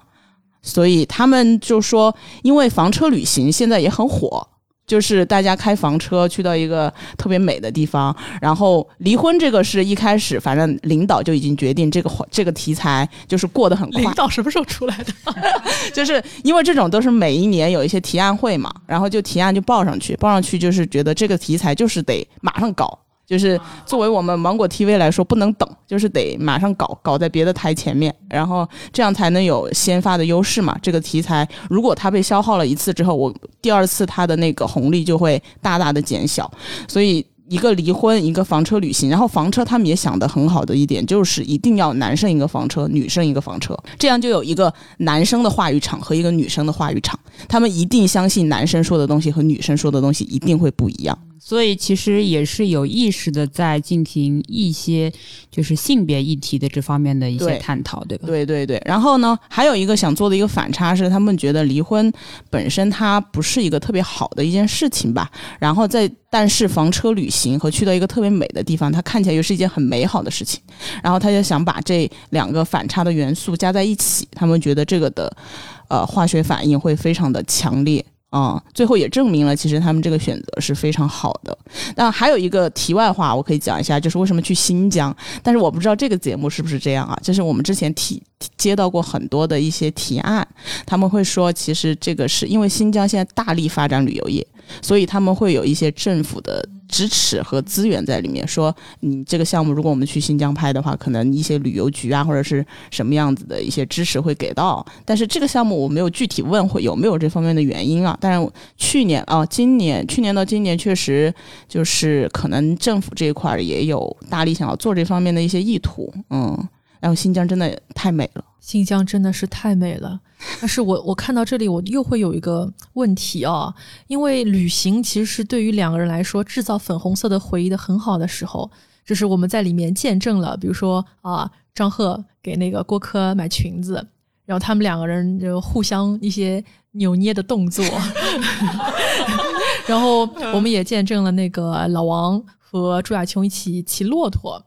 所以他们就说，因为房车旅行现在也很火。就是大家开房车去到一个特别美的地方，然后离婚这个是一开始，反正领导就已经决定这个这个题材就是过得很快。领导什么时候出来的？就是因为这种都是每一年有一些提案会嘛，然后就提案就报上去，报上去就是觉得这个题材就是得马上搞。就是作为我们芒果 TV 来说，不能等，就是得马上搞，搞在别的台前面，然后这样才能有先发的优势嘛。这个题材如果它被消耗了一次之后，我第二次它的那个红利就会大大的减小。所以一个离婚，一个房车旅行，然后房车他们也想的很好的一点就是一定要男生一个房车，女生一个房车，这样就有一个男生的话语场和一个女生的话语场，他们一定相信男生说的东西和女生说的东西一定会不一样。所以其实也是有意识的在进行一些就是性别议题的这方面的一些探讨，对吧？对对对。然后呢，还有一个想做的一个反差是，他们觉得离婚本身它不是一个特别好的一件事情吧。然后在但是房车旅行和去到一个特别美的地方，它看起来又是一件很美好的事情。然后他就想把这两个反差的元素加在一起，他们觉得这个的呃化学反应会非常的强烈。啊，最后也证明了，其实他们这个选择是非常好的。那还有一个题外话，我可以讲一下，就是为什么去新疆。但是我不知道这个节目是不是这样啊？就是我们之前提接到过很多的一些提案，他们会说，其实这个是因为新疆现在大力发展旅游业。所以他们会有一些政府的支持和资源在里面。说你这个项目，如果我们去新疆拍的话，可能一些旅游局啊，或者是什么样子的一些支持会给到。但是这个项目我没有具体问会有没有这方面的原因啊。但是去年啊，今年去年到今年确实就是可能政府这一块也有大力想要做这方面的一些意图。嗯，然后新疆真的太美了。新疆真的是太美了，但是我我看到这里，我又会有一个问题啊，因为旅行其实是对于两个人来说制造粉红色的回忆的很好的时候，就是我们在里面见证了，比如说啊，张赫给那个郭柯买裙子，然后他们两个人就互相一些扭捏的动作，然后我们也见证了那个老王和朱亚琼一起骑骆驼。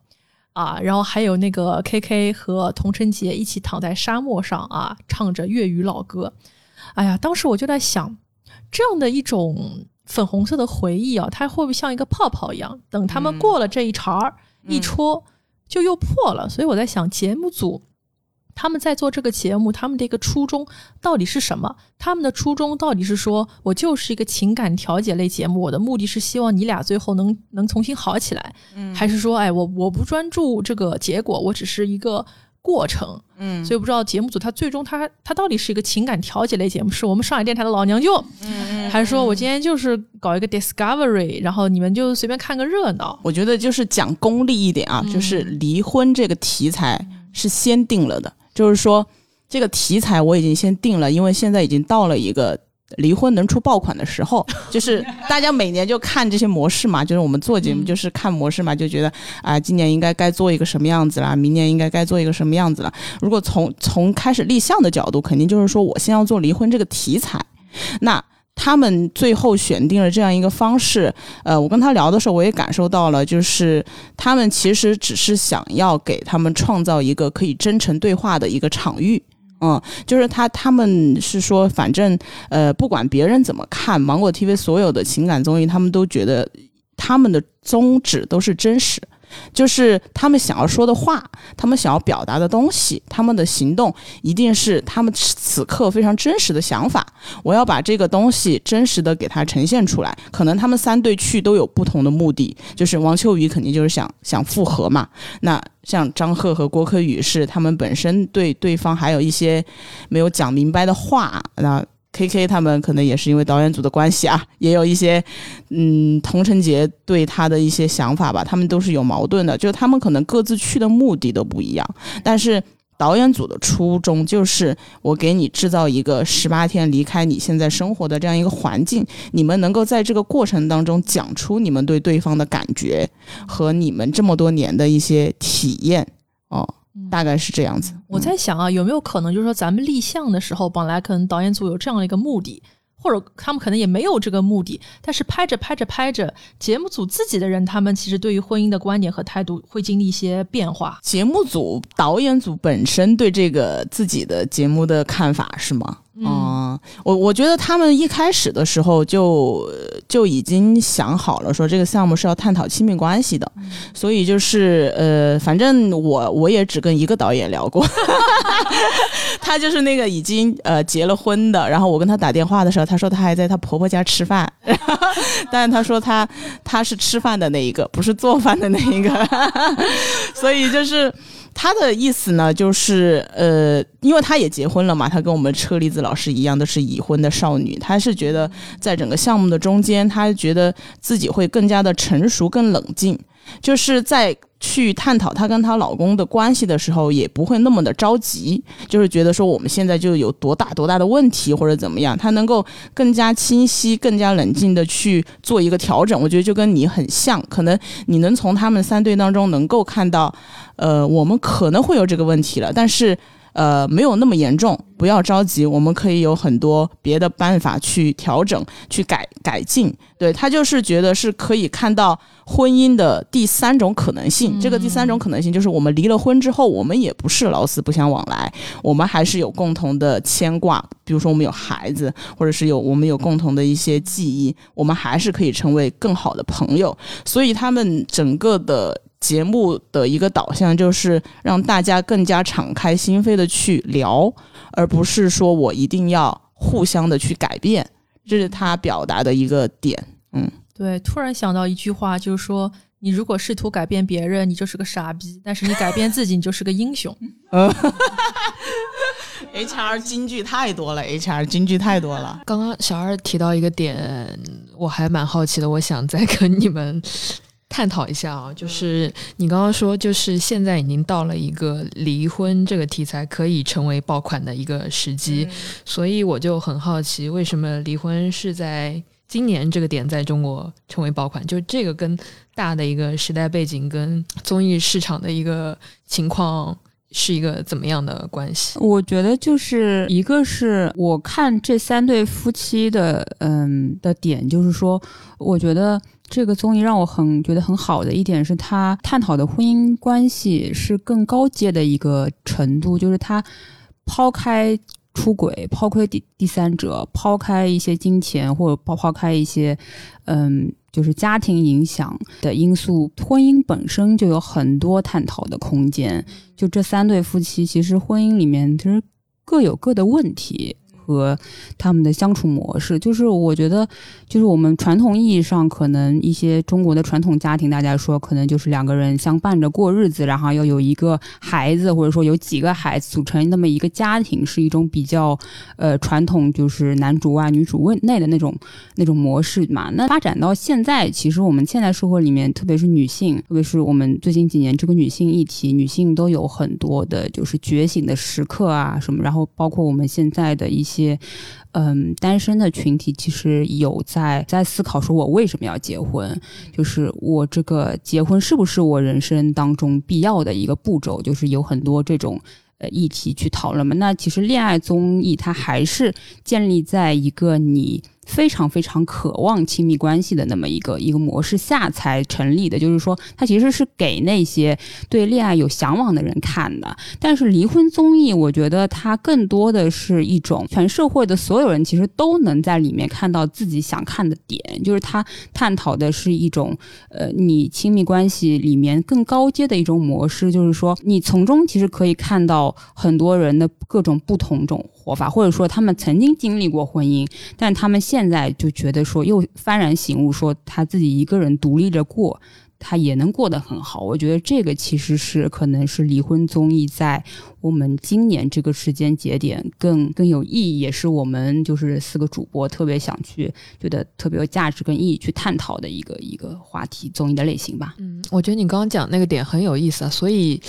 啊，然后还有那个 K K 和童晨杰一起躺在沙漠上啊，唱着粤语老歌。哎呀，当时我就在想，这样的一种粉红色的回忆啊，它会不会像一个泡泡一样，等他们过了这一茬儿，一戳就又破了？所以我在想，节目组。他们在做这个节目，他们的一个初衷到底是什么？他们的初衷到底是说我就是一个情感调解类节目，我的目的是希望你俩最后能能重新好起来，嗯，还是说，哎，我我不专注这个结果，我只是一个过程，嗯，所以不知道节目组他最终他他到底是一个情感调解类节目，是我们上海电台的老娘舅，嗯，还是说我今天就是搞一个 discovery，然后你们就随便看个热闹？我觉得就是讲功利一点啊，就是离婚这个题材是先定了的。就是说，这个题材我已经先定了，因为现在已经到了一个离婚能出爆款的时候。就是大家每年就看这些模式嘛，就是我们做节目就是看模式嘛，就觉得啊，今年应该该做一个什么样子啦，明年应该该做一个什么样子了。如果从从开始立项的角度，肯定就是说我先要做离婚这个题材，那。他们最后选定了这样一个方式，呃，我跟他聊的时候，我也感受到了，就是他们其实只是想要给他们创造一个可以真诚对话的一个场域，嗯，就是他他们是说，反正呃，不管别人怎么看芒果 TV 所有的情感综艺，他们都觉得他们的宗旨都是真实。就是他们想要说的话，他们想要表达的东西，他们的行动一定是他们此刻非常真实的想法。我要把这个东西真实的给它呈现出来。可能他们三对去都有不同的目的，就是王秋雨肯定就是想想复合嘛。那像张赫和郭柯宇是他们本身对对方还有一些没有讲明白的话。那 K K 他们可能也是因为导演组的关系啊，也有一些，嗯，童晨杰对他的一些想法吧，他们都是有矛盾的，就是他们可能各自去的目的都不一样，但是导演组的初衷就是我给你制造一个十八天离开你现在生活的这样一个环境，你们能够在这个过程当中讲出你们对对方的感觉和你们这么多年的一些体验哦。大概是这样子。我在想啊，有没有可能就是说，咱们立项的时候，本来可能导演组有这样的一个目的，或者他们可能也没有这个目的，但是拍着拍着拍着，节目组自己的人，他们其实对于婚姻的观点和态度会经历一些变化。节目组、导演组本身对这个自己的节目的看法是吗？嗯，我我觉得他们一开始的时候就就已经想好了，说这个项目是要探讨亲密关系的，所以就是呃，反正我我也只跟一个导演聊过，他就是那个已经呃结了婚的，然后我跟他打电话的时候，他说他还在他婆婆家吃饭，但是他说他他是吃饭的那一个，不是做饭的那一个，所以就是。他的意思呢，就是呃，因为他也结婚了嘛，他跟我们车厘子老师一样，都是已婚的少女。他是觉得在整个项目的中间，他觉得自己会更加的成熟、更冷静，就是在去探讨她跟她老公的关系的时候，也不会那么的着急，就是觉得说我们现在就有多大多大的问题或者怎么样，她能够更加清晰、更加冷静的去做一个调整。我觉得就跟你很像，可能你能从他们三对当中能够看到。呃，我们可能会有这个问题了，但是呃，没有那么严重，不要着急，我们可以有很多别的办法去调整、去改改进。对他就是觉得是可以看到婚姻的第三种可能性，这个第三种可能性就是我们离了婚之后，我们也不是老死不相往来，我们还是有共同的牵挂，比如说我们有孩子，或者是有我们有共同的一些记忆，我们还是可以成为更好的朋友。所以他们整个的。节目的一个导向就是让大家更加敞开心扉的去聊，而不是说我一定要互相的去改变，这是他表达的一个点。嗯，对，突然想到一句话，就是说你如果试图改变别人，你就是个傻逼；但是你改变自己，你就是个英雄。嗯，HR 金句太多了，HR 金句太多了。刚刚小二提到一个点，我还蛮好奇的，我想再跟你们。探讨一下啊，就是你刚刚说，就是现在已经到了一个离婚这个题材可以成为爆款的一个时机，所以我就很好奇，为什么离婚是在今年这个点在中国成为爆款？就这个跟大的一个时代背景跟综艺市场的一个情况是一个怎么样的关系？我觉得就是一个是我看这三对夫妻的嗯的点，就是说，我觉得。这个综艺让我很觉得很好的一点是，他探讨的婚姻关系是更高阶的一个程度，就是他抛开出轨、抛开第第三者、抛开一些金钱或者抛抛开一些嗯，就是家庭影响的因素，婚姻本身就有很多探讨的空间。就这三对夫妻，其实婚姻里面其实各有各的问题。和他们的相处模式，就是我觉得，就是我们传统意义上可能一些中国的传统家庭，大家说可能就是两个人相伴着过日子，然后要有一个孩子，或者说有几个孩子组成那么一个家庭，是一种比较呃传统，就是男主外女主内的那种那种模式嘛。那发展到现在，其实我们现在社会里面，特别是女性，特别是我们最近几年这个女性议题，女性都有很多的就是觉醒的时刻啊什么，然后包括我们现在的一些。些，嗯，单身的群体其实有在在思考，说我为什么要结婚？就是我这个结婚是不是我人生当中必要的一个步骤？就是有很多这种呃议题去讨论嘛。那其实恋爱综艺它还是建立在一个你。非常非常渴望亲密关系的那么一个一个模式下才成立的，就是说，它其实是给那些对恋爱有向往的人看的。但是离婚综艺，我觉得它更多的是一种全社会的所有人其实都能在里面看到自己想看的点，就是它探讨的是一种呃，你亲密关系里面更高阶的一种模式，就是说，你从中其实可以看到很多人的各种不同种活法，或者说他们曾经经历过婚姻，但他们现在就觉得说又幡然醒悟，说他自己一个人独立着过，他也能过得很好。我觉得这个其实是可能是离婚综艺在我们今年这个时间节点更更有意义，也是我们就是四个主播特别想去觉得特别有价值跟意义去探讨的一个一个话题综艺的类型吧。嗯，我觉得你刚刚讲那个点很有意思啊，所以。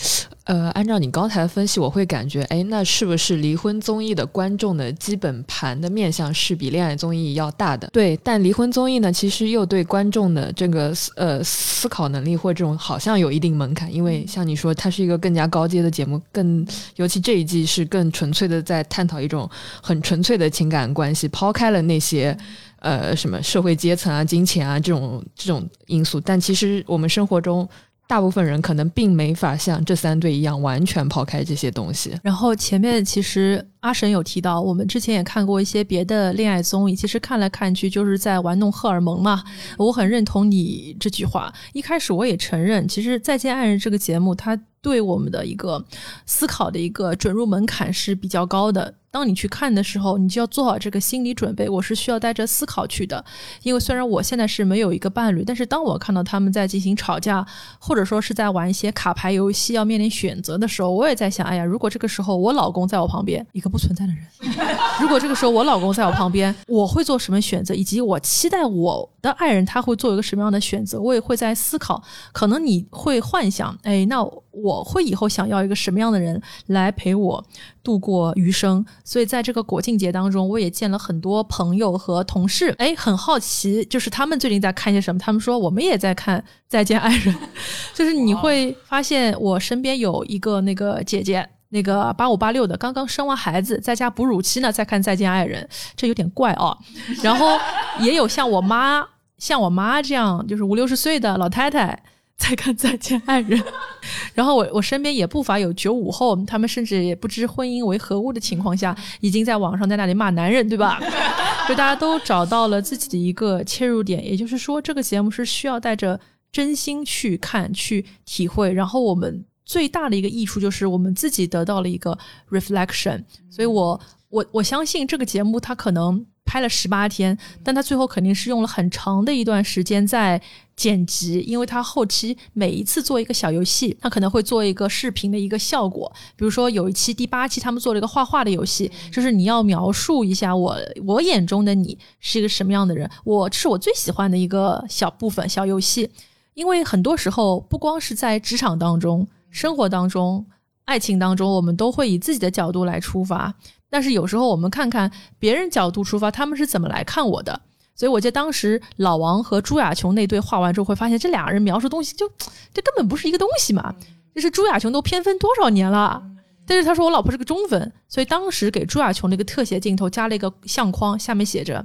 呃，按照你刚才的分析，我会感觉，哎，那是不是离婚综艺的观众的基本盘的面向是比恋爱综艺要大的？对，但离婚综艺呢，其实又对观众的这个呃思考能力或这种好像有一定门槛，因为像你说，它是一个更加高阶的节目，更尤其这一季是更纯粹的在探讨一种很纯粹的情感关系，抛开了那些。呃，什么社会阶层啊、金钱啊这种这种因素，但其实我们生活中大部分人可能并没法像这三对一样完全抛开这些东西。然后前面其实阿神有提到，我们之前也看过一些别的恋爱综艺，其实看来看去就是在玩弄荷尔蒙嘛。我很认同你这句话。一开始我也承认，其实《再见爱人》这个节目，它对我们的一个思考的一个准入门槛是比较高的。当你去看的时候，你就要做好这个心理准备。我是需要带着思考去的，因为虽然我现在是没有一个伴侣，但是当我看到他们在进行吵架，或者说是在玩一些卡牌游戏，要面临选择的时候，我也在想：哎呀，如果这个时候我老公在我旁边，一个不存在的人，如果这个时候我老公在我旁边，我会做什么选择？以及我期待我的爱人他会做一个什么样的选择？我也会在思考。可能你会幻想：哎，那我会以后想要一个什么样的人来陪我度过余生？所以在这个国庆节当中，我也见了很多朋友和同事，哎，很好奇，就是他们最近在看些什么？他们说我们也在看《再见爱人》，就是你会发现我身边有一个那个姐姐，那个八五八六的，刚刚生完孩子，在家哺乳期呢，在看《再见爱人》，这有点怪啊。然后也有像我妈，像我妈这样，就是五六十岁的老太太。在看《再见爱人》，然后我我身边也不乏有九五后，他们甚至也不知婚姻为何物的情况下，已经在网上在那里骂男人，对吧？就大家都找到了自己的一个切入点，也就是说，这个节目是需要带着真心去看、去体会。然后我们最大的一个益处就是我们自己得到了一个 reflection。所以我我我相信这个节目它可能拍了十八天，但他最后肯定是用了很长的一段时间在。剪辑，因为他后期每一次做一个小游戏，他可能会做一个视频的一个效果。比如说有一期第八期，他们做了一个画画的游戏，就是你要描述一下我我眼中的你是一个什么样的人。我这是我最喜欢的一个小部分小游戏，因为很多时候不光是在职场当中、生活当中、爱情当中，我们都会以自己的角度来出发，但是有时候我们看看别人角度出发，他们是怎么来看我的。所以我记得当时老王和朱亚琼那对画完之后，会发现这俩人描述东西就这根本不是一个东西嘛。就是朱亚琼都偏分多少年了，但是他说我老婆是个中分，所以当时给朱亚琼那个特写镜头加了一个相框，下面写着：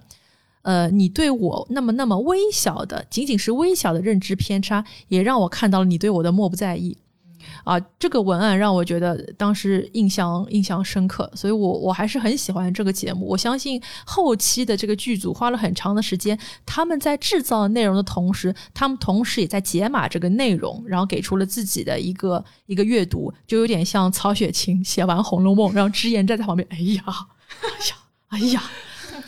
呃，你对我那么那么微小的，仅仅是微小的认知偏差，也让我看到了你对我的漠不在意。啊，这个文案让我觉得当时印象印象深刻，所以我我还是很喜欢这个节目。我相信后期的这个剧组花了很长的时间，他们在制造内容的同时，他们同时也在解码这个内容，然后给出了自己的一个一个阅读，就有点像曹雪芹写完《红楼梦》，然后脂砚站在旁边，哎呀，哎呀，哎呀，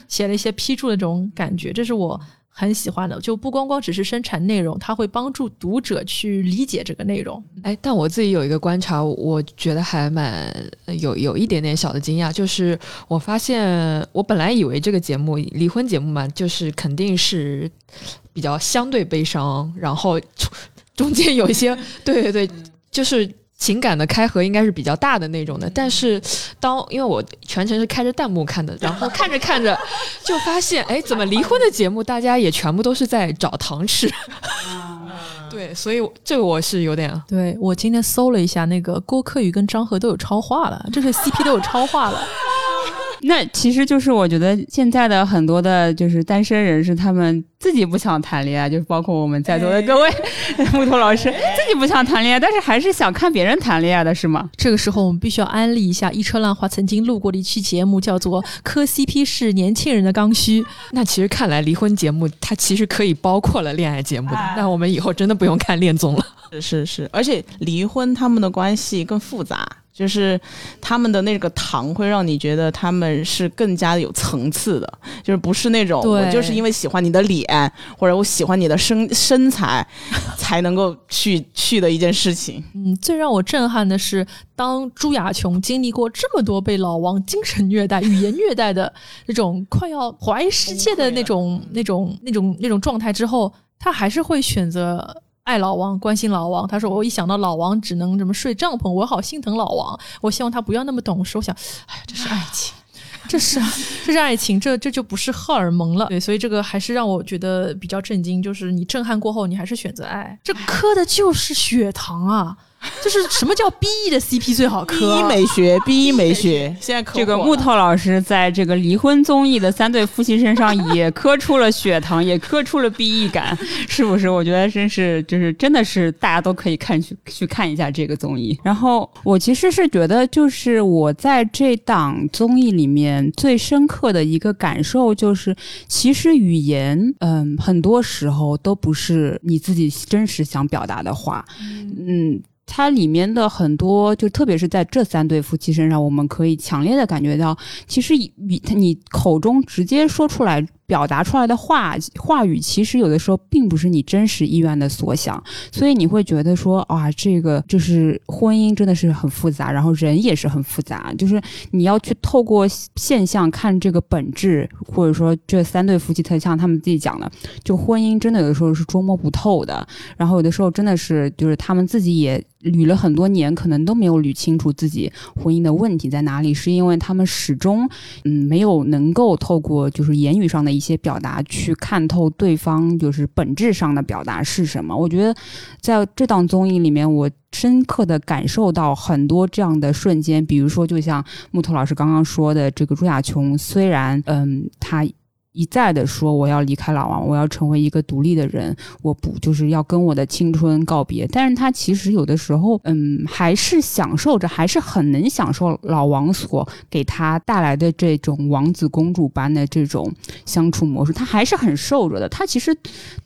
写了一些批注的这种感觉，这是我。很喜欢的，就不光光只是生产内容，它会帮助读者去理解这个内容。哎，但我自己有一个观察，我觉得还蛮有有一点点小的惊讶，就是我发现我本来以为这个节目离婚节目嘛，就是肯定是比较相对悲伤，然后 中间有一些，对对对，就是。情感的开合应该是比较大的那种的，但是当因为我全程是开着弹幕看的，然后看着看着就发现，哎，怎么离婚的节目大家也全部都是在找糖吃？对，所以这个我是有点。对我今天搜了一下，那个郭柯宇跟张赫都有超话了，这是 CP 都有超话了。那其实就是我觉得现在的很多的就是单身人士，他们自己不想谈恋爱，就是包括我们在座的各位 木头老师，自己不想谈恋爱，但是还是想看别人谈恋爱的是吗？这个时候我们必须要安利一下一车浪花曾经录过的一期节目，叫做《磕 CP 是年轻人的刚需》。那其实看来离婚节目它其实可以包括了恋爱节目的，那我们以后真的不用看恋综了。是是是，而且离婚他们的关系更复杂。就是他们的那个糖会让你觉得他们是更加的有层次的，就是不是那种我就是因为喜欢你的脸或者我喜欢你的身 身材才能够去 去的一件事情。嗯，最让我震撼的是，当朱亚琼经历过这么多被老王精神虐待、语言虐待的那种快要怀疑世界的那种、那种、那种、那种状态之后，他还是会选择爱老王，关心老王。他说我一想到老王只能怎么睡帐篷，我好心疼老王。我希望他不要那么懂事。我想，哎呀，这是爱情，这是这是爱情，这这就不是荷尔蒙了。对，所以这个还是让我觉得比较震惊，就是你震撼过后，你还是选择爱，这磕的就是血糖啊。就是什么叫 B E 的 CP 最好磕？B E 美学，B E 美学。现在这个木头老师在这个离婚综艺的三对夫妻身上也磕出了血糖，也磕出了 B E 感，是不是？我觉得真是，就是真的是大家都可以看去去看一下这个综艺。然后我其实是觉得，就是我在这档综艺里面最深刻的一个感受就是，其实语言，嗯，很多时候都不是你自己真实想表达的话，嗯。它里面的很多，就特别是在这三对夫妻身上，我们可以强烈的感觉到，其实你你口中直接说出来。表达出来的话话语，其实有的时候并不是你真实意愿的所想，所以你会觉得说，啊，这个就是婚姻真的是很复杂，然后人也是很复杂，就是你要去透过现象看这个本质，或者说这三对夫妻，特像他们自己讲的，就婚姻真的有的时候是捉摸不透的，然后有的时候真的是就是他们自己也捋了很多年，可能都没有捋清楚自己婚姻的问题在哪里，是因为他们始终嗯没有能够透过就是言语上的。一些表达去看透对方，就是本质上的表达是什么？我觉得在这档综艺里面，我深刻的感受到很多这样的瞬间。比如说，就像木头老师刚刚说的，这个朱亚琼，虽然嗯，她。一再的说我要离开老王，我要成为一个独立的人，我不就是要跟我的青春告别？但是他其实有的时候，嗯，还是享受着，还是很能享受老王所给他带来的这种王子公主般的这种相处模式，他还是很受着的。他其实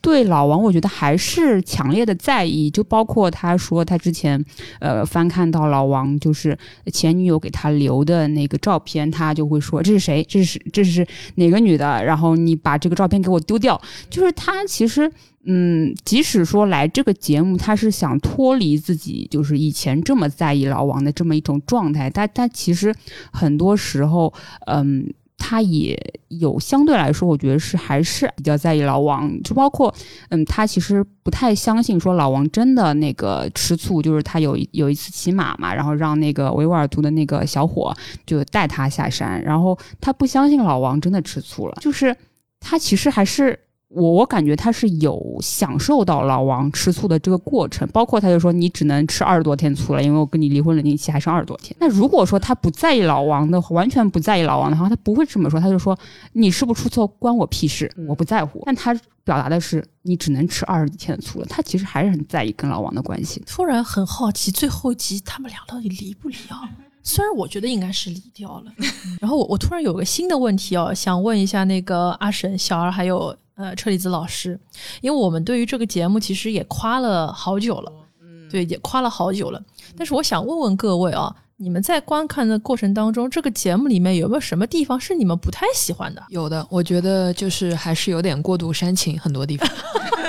对老王，我觉得还是强烈的在意，就包括他说他之前，呃，翻看到老王就是前女友给他留的那个照片，他就会说这是谁？这是这是哪个女的？然后。然后你把这个照片给我丢掉，就是他其实，嗯，即使说来这个节目，他是想脱离自己，就是以前这么在意老王的这么一种状态，但他其实很多时候，嗯。他也有相对来说，我觉得是还是比较在意老王，就包括，嗯，他其实不太相信说老王真的那个吃醋，就是他有有一次骑马嘛，然后让那个维吾尔族的那个小伙就带他下山，然后他不相信老王真的吃醋了，就是他其实还是。我我感觉他是有享受到老王吃醋的这个过程，包括他就说你只能吃二十多天醋了，因为我跟你离婚冷静期还剩二十多天。那如果说他不在意老王的，完全不在意老王的话，他不会这么说，他就说你是不是出错关我屁事，我不在乎。但他表达的是你只能吃二十几天的醋了，他其实还是很在意跟老王的关系。突然很好奇，最后一集他们俩到底离不离啊？虽然我觉得应该是离掉了。然后我我突然有个新的问题哦，想问一下那个阿婶、小儿还有。呃，车厘子老师，因为我们对于这个节目其实也夸了好久了，嗯，对，也夸了好久了。但是我想问问各位啊，你们在观看的过程当中，这个节目里面有没有什么地方是你们不太喜欢的？有的，我觉得就是还是有点过度煽情，很多地方，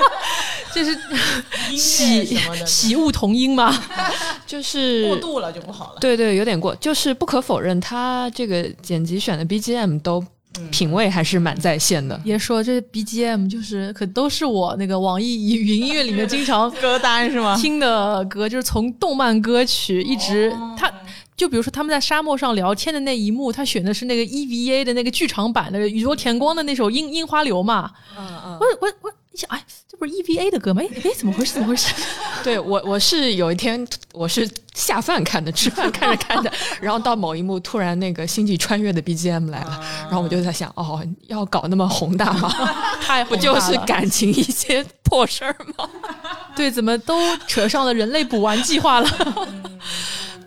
就是喜喜恶同音吗？就是 过度了就不好了。对对，有点过，就是不可否认，他这个剪辑选的 BGM 都。品味还是蛮在线的。别说这 BGM，就是可都是我那个网易云音乐里面经常歌单是吗？听的歌就是从动漫歌曲一直，他就比如说他们在沙漠上聊天的那一幕，他选的是那个 EVA 的那个剧场版的宇宙田光的那首《樱樱花流》嘛。嗯嗯。我我我。你想，哎，这不是 EVA 的歌吗？哎哎，怎么回事？怎么回事？对我，我是有一天，我是下饭看的，吃饭看着看着，然后到某一幕，突然那个星际穿越的 BGM 来了，然后我就在想，哦，要搞那么宏大吗？太不就是感情一些破事儿吗？对，怎么都扯上了人类补完计划了？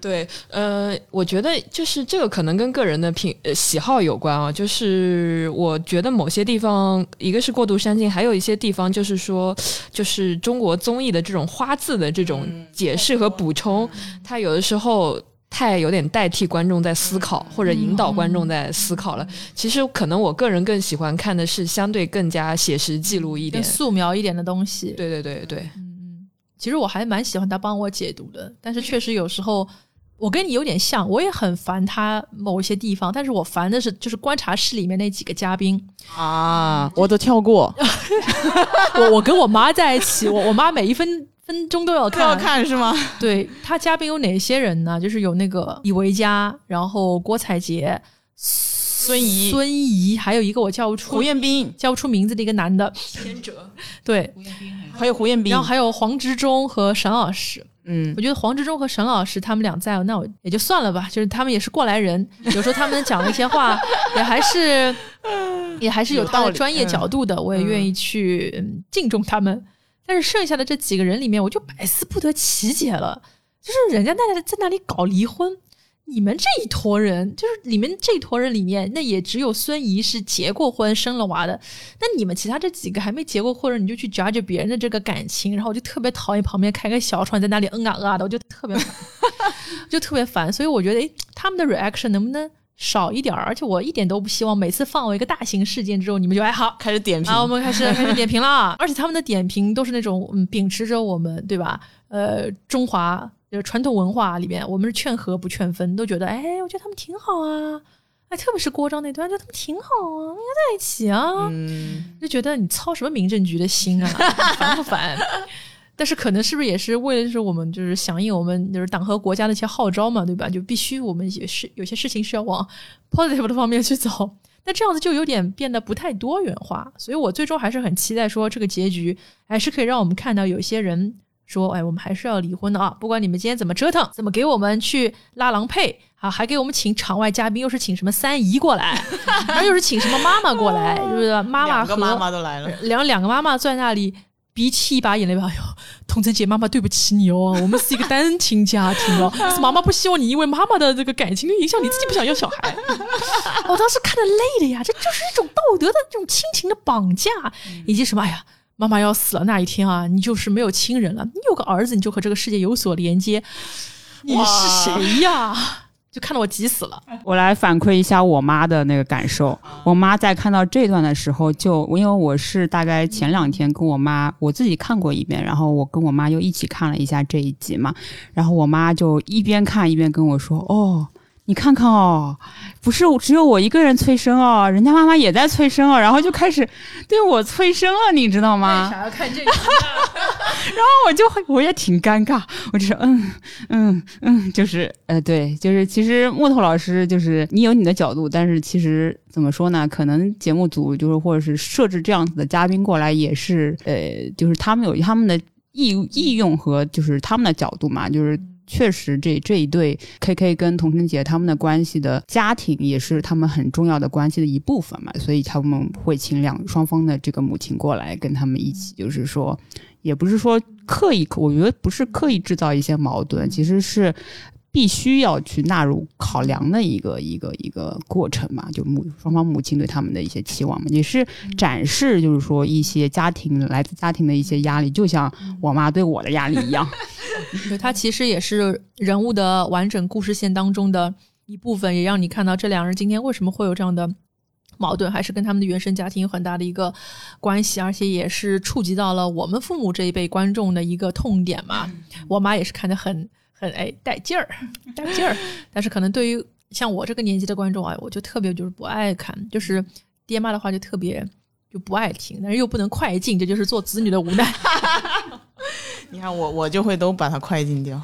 对，呃，我觉得就是这个可能跟个人的品呃喜好有关啊。就是我觉得某些地方，一个是过度煽情，还有一些地方就是说，就是中国综艺的这种花字的这种解释和补充，它有的时候太有点代替观众在思考，或者引导观众在思考了。其实可能我个人更喜欢看的是相对更加写实记录一点、素描一点的东西。对对对对，嗯嗯，其实我还蛮喜欢他帮我解读的，但是确实有时候。我跟你有点像，我也很烦他某一些地方，但是我烦的是就是观察室里面那几个嘉宾啊，我都跳过。我我跟我妈在一起，我我妈每一分分钟都要都要看。看是吗？对他嘉宾有哪些人呢？就是有那个李维嘉，然后郭采洁、孙怡、孙怡，还有一个我叫不出胡彦斌，叫不出名字的一个男的，天哲，对，还有胡彦斌然后，还有黄执中和沈老师。嗯我，觉得黄志忠和沈老师他们俩在，那我也就算了吧。就是他们也是过来人，有时候他们讲的一些话，也还是也还是有他的专业角度的，我也愿意去嗯敬重他们。但是剩下的这几个人里面，我就百思不得其解了，就是人家在那在那里搞离婚。你们这一坨人，就是里面这一坨人里面，那也只有孙怡是结过婚、生了娃的。那你们其他这几个还没结过婚的，你就去 judge 别人的这个感情，然后我就特别讨厌旁边开个小窗在那里嗯啊嗯啊的，我就特别烦，就特别烦。所以我觉得，诶，他们的 reaction 能不能少一点儿？而且我一点都不希望每次放我一个大型事件之后，你们就哎好。开始点评啊，我们开始开始点评了，而且他们的点评都是那种嗯，秉持着我们对吧？呃，中华就是传统文化里面，我们是劝和不劝分，都觉得哎，我觉得他们挺好啊，哎，特别是郭章那段，觉得他们挺好啊，应该在一起啊，嗯，就觉得你操什么民政局的心啊，烦不烦？但是可能是不是也是为了就是我们就是响应我们就是党和国家的一些号召嘛，对吧？就必须我们也是有些事情是要往 positive 的方面去走。那这样子就有点变得不太多元化，所以我最终还是很期待说这个结局还是可以让我们看到有些人说，哎，我们还是要离婚的啊！不管你们今天怎么折腾，怎么给我们去拉郎配啊，还给我们请场外嘉宾，又是请什么三姨过来，然后又是请什么妈妈过来，是不是？妈妈和妈妈都来了，两两个妈妈在那里鼻涕一把眼泪吧。哎呦，童晨姐妈妈对不起你哦，我们是一个单亲家庭哦，是妈妈不希望你因为妈妈的这个感情影响你自己不想要小孩。我当时看的累的呀，这就是一种道德的这种亲情的绑架，以及什么哎呀。妈妈要死了那一天啊，你就是没有亲人了。你有个儿子，你就和这个世界有所连接。你是谁呀？就看得我急死了。我来反馈一下我妈的那个感受。我妈在看到这段的时候就，因为我是大概前两天跟我妈我自己看过一遍，然后我跟我妈又一起看了一下这一集嘛，然后我妈就一边看一边跟我说：“哦。”你看看哦，不是只有我一个人催生哦，人家妈妈也在催生哦，然后就开始对我催生了，你知道吗？啥要看这个？然后我就会我也挺尴尬，我就说嗯嗯嗯，就是呃对，就是其实木头老师就是你有你的角度，但是其实怎么说呢？可能节目组就是或者是设置这样子的嘉宾过来，也是呃，就是他们有他们的意意用和就是他们的角度嘛，就是。确实这，这一对 K K 跟童晨杰他们的关系的家庭也是他们很重要的关系的一部分嘛，所以他们会请两双方的这个母亲过来跟他们一起，就是说，也不是说刻意，我觉得不是刻意制造一些矛盾，其实是必须要去纳入考量的一个一个一个过程嘛，就母双方母亲对他们的一些期望嘛，也是展示就是说一些家庭来自家庭的一些压力，就像我妈对我的压力一样。对，它其实也是人物的完整故事线当中的一部分，也让你看到这两人今天为什么会有这样的矛盾，还是跟他们的原生家庭有很大的一个关系，而且也是触及到了我们父母这一辈观众的一个痛点嘛。我妈也是看得很很哎带劲儿，带劲儿，但是可能对于像我这个年纪的观众啊，我就特别就是不爱看，就是爹妈的话就特别就不爱听，但是又不能快进，这就是做子女的无奈。你看我我就会都把它快进掉。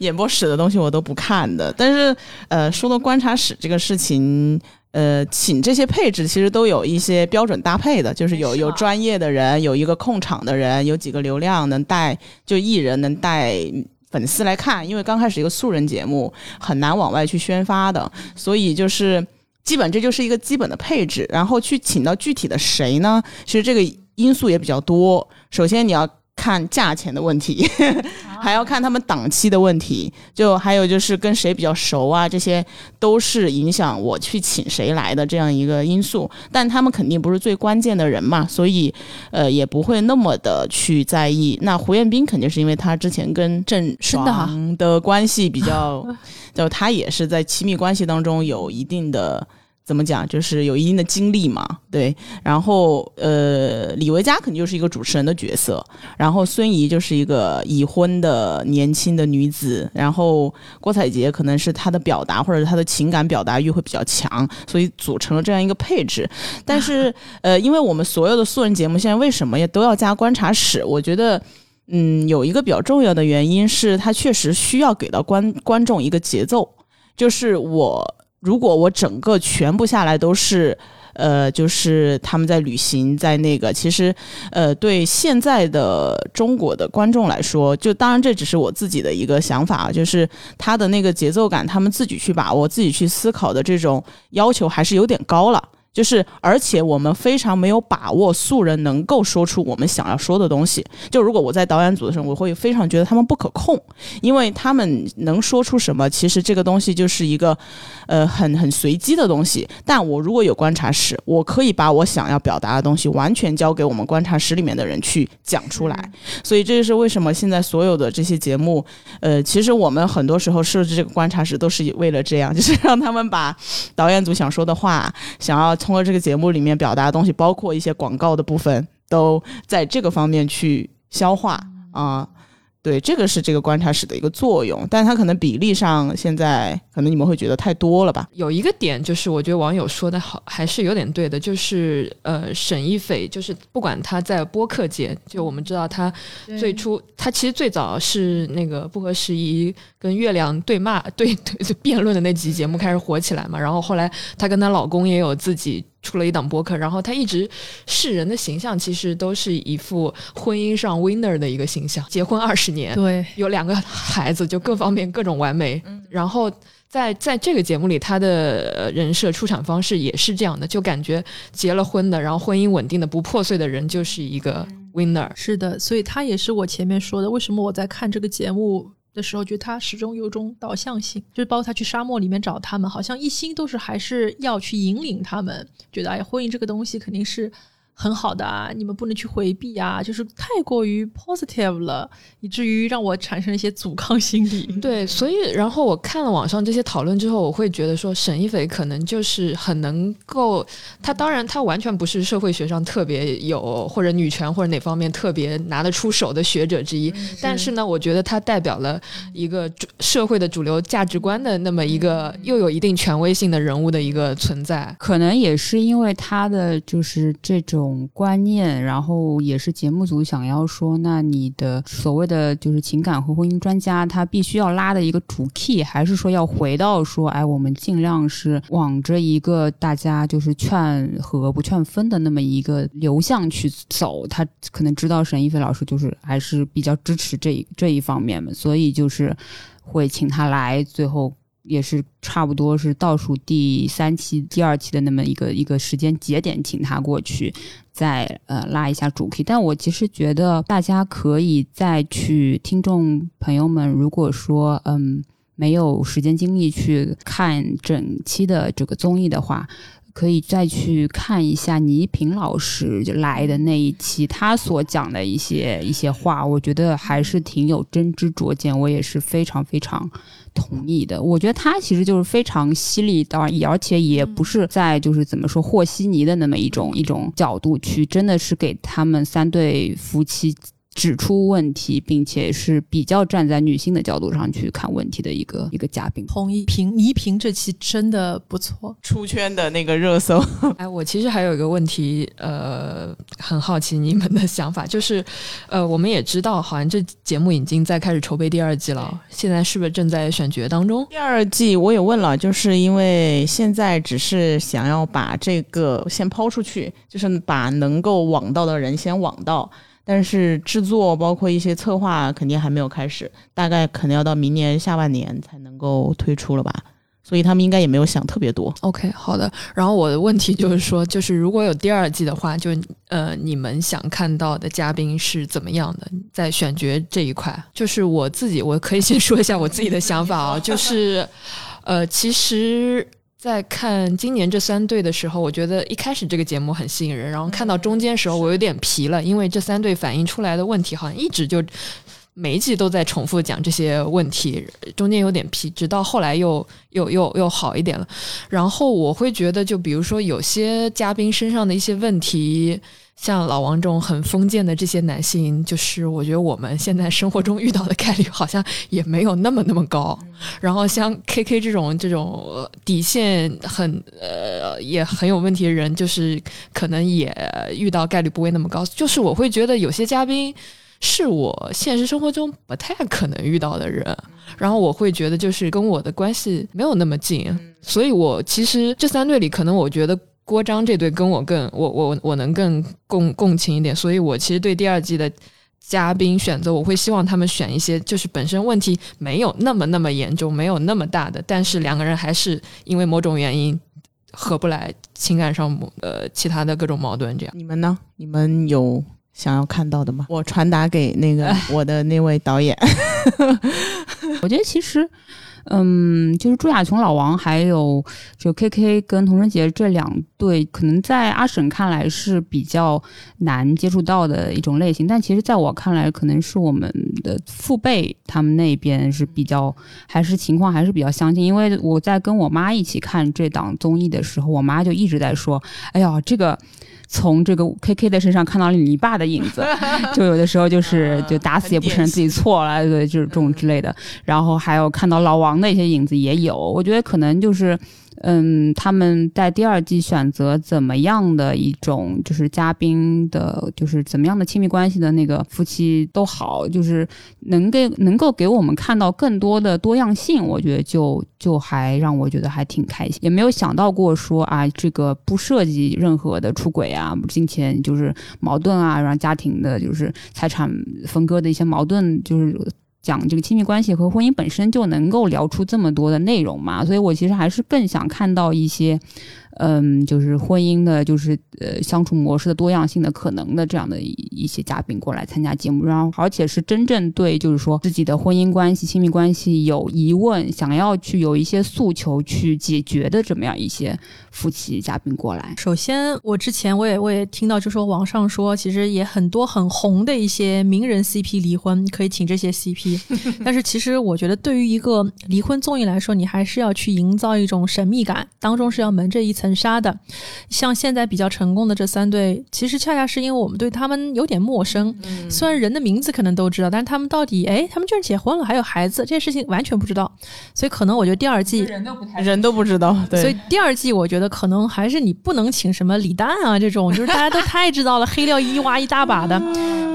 演播室的东西我都不看的，但是呃，说到观察室这个事情，呃，请这些配置其实都有一些标准搭配的，就是有有专业的人，有一个控场的人，有几个流量能带，就艺人能带粉丝来看，因为刚开始一个素人节目很难往外去宣发的，所以就是基本这就是一个基本的配置，然后去请到具体的谁呢？其实这个因素也比较多，首先你要。看价钱的问题，还要看他们档期的问题，就还有就是跟谁比较熟啊，这些都是影响我去请谁来的这样一个因素。但他们肯定不是最关键的人嘛，所以呃也不会那么的去在意。那胡彦斌肯定是因为他之前跟郑爽的关系比较，就他也是在亲密关系当中有一定的。怎么讲，就是有一定的经历嘛，对。然后呃，李维嘉肯定就是一个主持人的角色，然后孙怡就是一个已婚的年轻的女子，然后郭采洁可能是她的表达或者她的情感表达欲会比较强，所以组成了这样一个配置。但是 呃，因为我们所有的素人节目现在为什么也都要加观察室？我觉得嗯，有一个比较重要的原因是它确实需要给到观观众一个节奏，就是我。如果我整个全部下来都是，呃，就是他们在旅行，在那个，其实，呃，对现在的中国的观众来说，就当然这只是我自己的一个想法，就是他的那个节奏感，他们自己去把握、自己去思考的这种要求还是有点高了。就是，而且我们非常没有把握素人能够说出我们想要说的东西。就如果我在导演组的时候，我会非常觉得他们不可控，因为他们能说出什么，其实这个东西就是一个，呃，很很随机的东西。但我如果有观察室，我可以把我想要表达的东西完全交给我们观察室里面的人去讲出来。所以这就是为什么现在所有的这些节目，呃，其实我们很多时候设置这个观察室都是为了这样，就是让他们把导演组想说的话，想要。通过这个节目里面表达的东西，包括一些广告的部分，都在这个方面去消化啊。对，这个是这个观察室的一个作用，但它可能比例上现在可能你们会觉得太多了吧？有一个点就是，我觉得网友说的好，还是有点对的，就是呃，沈一斐就是不管他在播客界，就我们知道他最初他其实最早是那个不合时宜跟月亮对骂对对辩论的那集节目开始火起来嘛，然后后来她跟她老公也有自己。出了一档播客，然后他一直世人的形象其实都是一副婚姻上 winner 的一个形象，结婚二十年，对，有两个孩子，就各方面各种完美。然后在在这个节目里，他的人设出场方式也是这样的，就感觉结了婚的，然后婚姻稳定的不破碎的人就是一个 winner。是的，所以他也是我前面说的，为什么我在看这个节目。的时候，觉得他始终有种导向性，就是包括他去沙漠里面找他们，好像一心都是还是要去引领他们，觉得哎，婚姻这个东西肯定是。很好的啊，你们不能去回避啊，就是太过于 positive 了，以至于让我产生了一些阻抗心理。对，所以然后我看了网上这些讨论之后，我会觉得说沈一斐可能就是很能够，他当然他完全不是社会学上特别有或者女权或者哪方面特别拿得出手的学者之一，但是呢，我觉得他代表了一个社会的主流价值观的那么一个又有一定权威性的人物的一个存在，可能也是因为他的就是这种。观念，然后也是节目组想要说，那你的所谓的就是情感和婚姻专家，他必须要拉的一个主 key，还是说要回到说，哎，我们尽量是往着一个大家就是劝和不劝分的那么一个流向去走。他可能知道沈一飞老师就是还是比较支持这一这一方面嘛，所以就是会请他来，最后。也是差不多是倒数第三期、第二期的那么一个一个时间节点，请他过去，再呃拉一下主题。但我其实觉得大家可以再去，听众朋友们，如果说嗯没有时间精力去看整期的这个综艺的话。可以再去看一下倪萍老师来的那一期，他所讲的一些一些话，我觉得还是挺有真知灼见，我也是非常非常同意的。我觉得他其实就是非常犀利，当然，而且也不是在就是怎么说和稀泥的那么一种一种角度去，真的是给他们三对夫妻。指出问题，并且是比较站在女性的角度上去看问题的一个一个嘉宾。同意，平倪萍这期真的不错，出圈的那个热搜。哎，我其实还有一个问题，呃，很好奇你们的想法，就是，呃，我们也知道，好像这节目已经在开始筹备第二季了，现在是不是正在选角当中？第二季我也问了，就是因为现在只是想要把这个先抛出去，就是把能够网到的人先网到。但是制作包括一些策划肯定还没有开始，大概可能要到明年下半年才能够推出了吧，所以他们应该也没有想特别多。OK，好的。然后我的问题就是说，就是如果有第二季的话，就呃，你们想看到的嘉宾是怎么样的？在选角这一块，就是我自己，我可以先说一下我自己的想法啊，就是呃，其实。在看今年这三对的时候，我觉得一开始这个节目很吸引人，然后看到中间时候我有点疲了，因为这三对反映出来的问题好像一直就每一集都在重复讲这些问题，中间有点疲，直到后来又又又又好一点了。然后我会觉得，就比如说有些嘉宾身上的一些问题。像老王这种很封建的这些男性，就是我觉得我们现在生活中遇到的概率好像也没有那么那么高。然后像 K K 这种这种底线很呃也很有问题的人，就是可能也遇到概率不会那么高。就是我会觉得有些嘉宾是我现实生活中不太可能遇到的人，然后我会觉得就是跟我的关系没有那么近，所以我其实这三对里，可能我觉得。郭章这对跟我更我我我能更共共情一点，所以我其实对第二季的嘉宾选择，我会希望他们选一些就是本身问题没有那么那么严重，没有那么大的，但是两个人还是因为某种原因合不来，情感上呃其他的各种矛盾这样。你们呢？你们有想要看到的吗？我传达给那个我的那位导演。我觉得其实。嗯，就是朱亚琼、老王，还有就 K K 跟童晨杰这两对，可能在阿婶看来是比较难接触到的一种类型，但其实在我看来，可能是我们的父辈他们那边是比较，还是情况还是比较相近。因为我在跟我妈一起看这档综艺的时候，我妈就一直在说：“哎呀，这个。”从这个 K K 的身上看到了你爸的影子，就有的时候就是就打死也不承认自己错了，对，就是这种之类的。然后还有看到老王的一些影子也有，我觉得可能就是。嗯，他们在第二季选择怎么样的一种就是嘉宾的，就是怎么样的亲密关系的那个夫妻都好，就是能给能够给我们看到更多的多样性，我觉得就就还让我觉得还挺开心，也没有想到过说啊，这个不涉及任何的出轨啊、金钱就是矛盾啊，让家庭的就是财产分割的一些矛盾就是。讲这个亲密关系和婚姻本身就能够聊出这么多的内容嘛，所以我其实还是更想看到一些。嗯，就是婚姻的，就是呃相处模式的多样性的可能的这样的一些嘉宾过来参加节目，然后而且是真正对就是说自己的婚姻关系、亲密关系有疑问，想要去有一些诉求去解决的这么样一些夫妻嘉宾过来。首先，我之前我也我也听到就说网上说，其实也很多很红的一些名人 CP 离婚，可以请这些 CP，但是其实我觉得对于一个离婚综艺来说，你还是要去营造一种神秘感，当中是要蒙着一层。杀的，像现在比较成功的这三对，其实恰恰是因为我们对他们有点陌生。虽然人的名字可能都知道，但是他们到底，哎，他们居然结婚了，还有孩子，这件事情完全不知道。所以可能我觉得第二季人都不太人都不知道。对，所以第二季我觉得可能还是你不能请什么李诞啊这种，就是大家都太知道了，黑料一挖一大把的，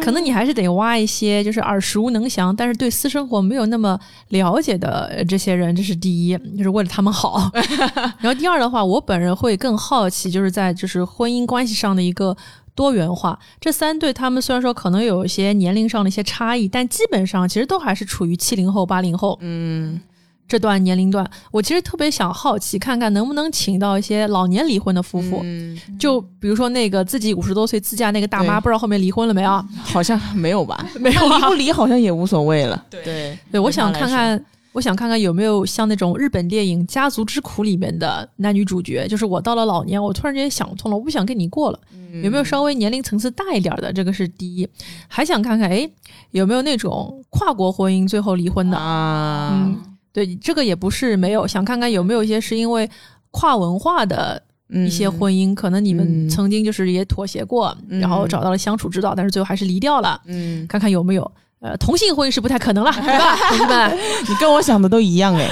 可能你还是得挖一些就是耳熟能详，但是对私生活没有那么了解的这些人，这是第一，就是为了他们好。然后第二的话，我本人。会更好奇，就是在就是婚姻关系上的一个多元化。这三对他们虽然说可能有一些年龄上的一些差异，但基本上其实都还是处于七零后、八零后，嗯，这段年龄段。我其实特别想好奇，看看能不能请到一些老年离婚的夫妇，嗯就比如说那个自己五十多岁自驾那个大妈，不知道后面离婚了没有？好像没有吧？没有，离不离好像也无所谓了。对对，我想看看。我想看看有没有像那种日本电影《家族之苦》里面的男女主角，就是我到了老年，我突然间想通了，我不想跟你过了。有没有稍微年龄层次大一点的？这个是第一。还想看看，哎，有没有那种跨国婚姻最后离婚的啊？嗯，对，这个也不是没有。想看看有没有一些是因为跨文化的一些婚姻，可能你们曾经就是也妥协过，然后找到了相处之道，但是最后还是离掉了。嗯，看看有没有。呃，同性婚姻是不太可能了，对吧，同志们？你跟我想的都一样哎。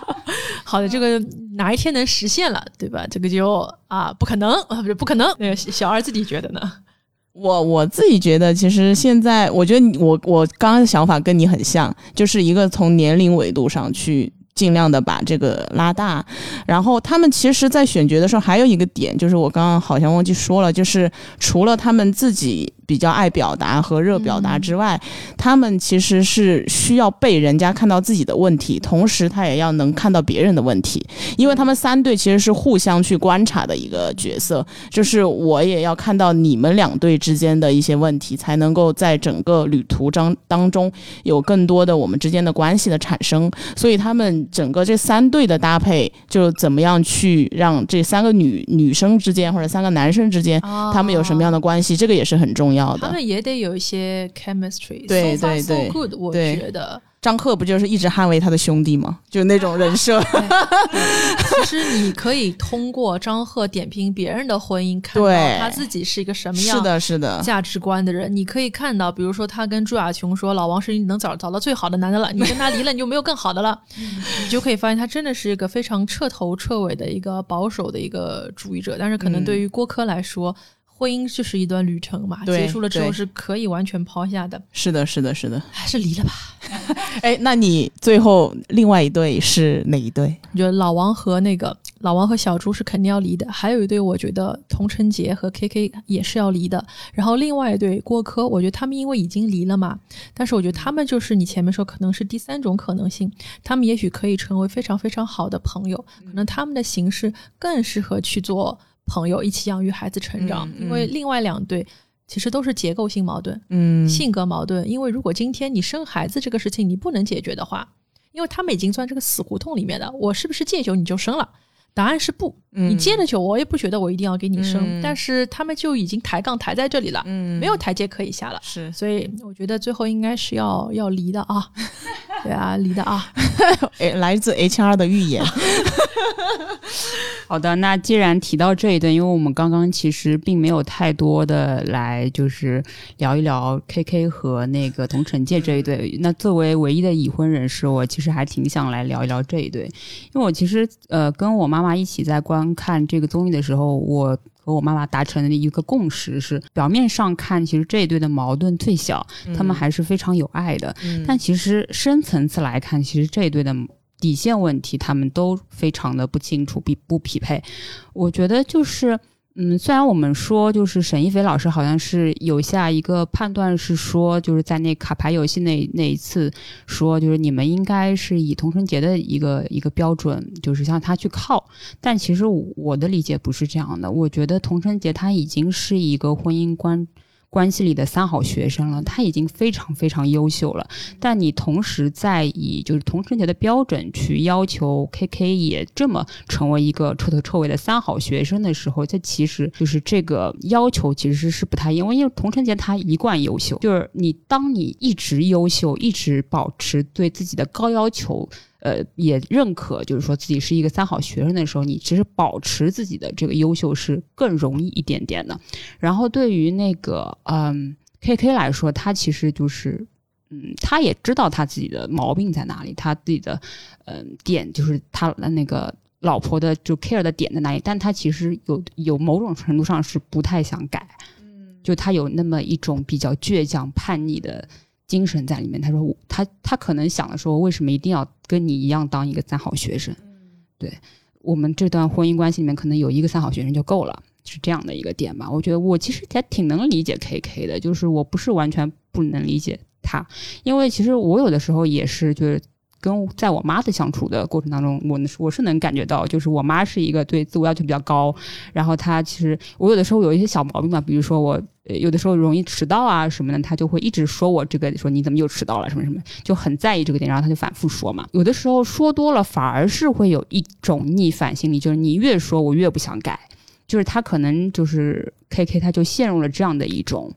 好的，这个哪一天能实现了，对吧？这个就啊，不可能啊，不是不可能。那个小二自己觉得呢？我我自己觉得，其实现在我觉得我我刚刚的想法跟你很像，就是一个从年龄维度上去尽量的把这个拉大。然后他们其实，在选角的时候还有一个点，就是我刚刚好像忘记说了，就是除了他们自己。比较爱表达和热表达之外，他们其实是需要被人家看到自己的问题，同时他也要能看到别人的问题，因为他们三队其实是互相去观察的一个角色，就是我也要看到你们两队之间的一些问题，才能够在整个旅途当当中有更多的我们之间的关系的产生。所以他们整个这三队的搭配，就怎么样去让这三个女女生之间或者三个男生之间，他们有什么样的关系，这个也是很重要。要的。他们也得有一些 chemistry。对对 so 对 good，我觉得。张赫不就是一直捍卫他的兄弟吗？就那种人设。其实你可以通过张赫点评别人的婚姻，看到他自己是一个什么样是的，是的，价值观的人。你可以看到，比如说他跟朱亚琼说：“老王是你能找找到最好的男的了，你跟他离了，你就没有更好的了。”你就可以发现，他真的是一个非常彻头彻尾的一个保守的一个主义者。但是，可能对于郭柯来说，婚姻就是一段旅程嘛，结束了之后是可以完全抛下的，是的，是的，是的。还是离了吧。哎，那你最后另外一对是哪一对？我觉得老王和那个老王和小朱是肯定要离的，还有一对我觉得童晨杰和 KK 也是要离的，然后另外一对郭柯，我觉得他们因为已经离了嘛，但是我觉得他们就是你前面说可能是第三种可能性，他们也许可以成为非常非常好的朋友，可能他们的形式更适合去做朋友，一起养育孩子成长，因为另外两对。其实都是结构性矛盾，嗯，性格矛盾。因为如果今天你生孩子这个事情你不能解决的话，因为他们已经钻这个死胡同里面了，我是不是戒酒你就生了？答案是不，你接了酒，我也不觉得我一定要给你生。嗯但是他们就已经抬杠抬在这里了，嗯没有台阶可以下了。是所以我觉得最后应该是要要离的啊，对啊，离的啊。哎，来自 HR 的预言。好的，那既然提到这一段，因为我们刚刚其实并没有太多的来就是聊一聊 KK 和那个同城界这一对。那作为唯一的已婚人士，我其实还挺想来聊一聊这一对，因为我其实呃跟我妈妈妈一起在观看这个综艺的时候，我。和我妈妈达成的一个共识是，表面上看，其实这一对的矛盾最小，他们还是非常有爱的。但其实深层次来看，其实这一对的底线问题，他们都非常的不清楚，比不匹配。我觉得就是，嗯，虽然我们说就是沈一菲老师好像是有下一个判断是说，就是在那卡牌游戏那那一次说，就是你们应该是以童春杰的一个一个标准，就是向他去靠。但其实我的理解不是这样的，我觉得童春杰他已经是一个婚姻观。关系里的三好学生了，他已经非常非常优秀了。但你同时在以就是童晨杰的标准去要求 KK 也这么成为一个彻头彻尾的三好学生的时候，这其实就是这个要求其实是不太因为因为童晨杰他一贯优秀，就是你当你一直优秀，一直保持对自己的高要求。呃，也认可，就是说自己是一个三好学生的时候，你其实保持自己的这个优秀是更容易一点点的。然后对于那个嗯 KK 来说，他其实就是嗯，他也知道他自己的毛病在哪里，他自己的嗯点就是他那个老婆的就 care 的点在哪里，但他其实有有某种程度上是不太想改，嗯就他有那么一种比较倔强叛逆的。精神在里面，他说他他可能想的说，为什么一定要跟你一样当一个三好学生？对我们这段婚姻关系里面，可能有一个三好学生就够了，是这样的一个点吧。我觉得我其实还挺能理解 KK 的，就是我不是完全不能理解他，因为其实我有的时候也是就是。跟在我妈的相处的过程当中，我我是能感觉到，就是我妈是一个对自我要求比较高，然后她其实我有的时候有一些小毛病嘛，比如说我有的时候容易迟到啊什么的，她就会一直说我这个说你怎么又迟到了什么什么，就很在意这个点，然后她就反复说嘛。有的时候说多了，反而是会有一种逆反心理，就是你越说我越不想改，就是她可能就是 K K，她就陷入了这样的一种。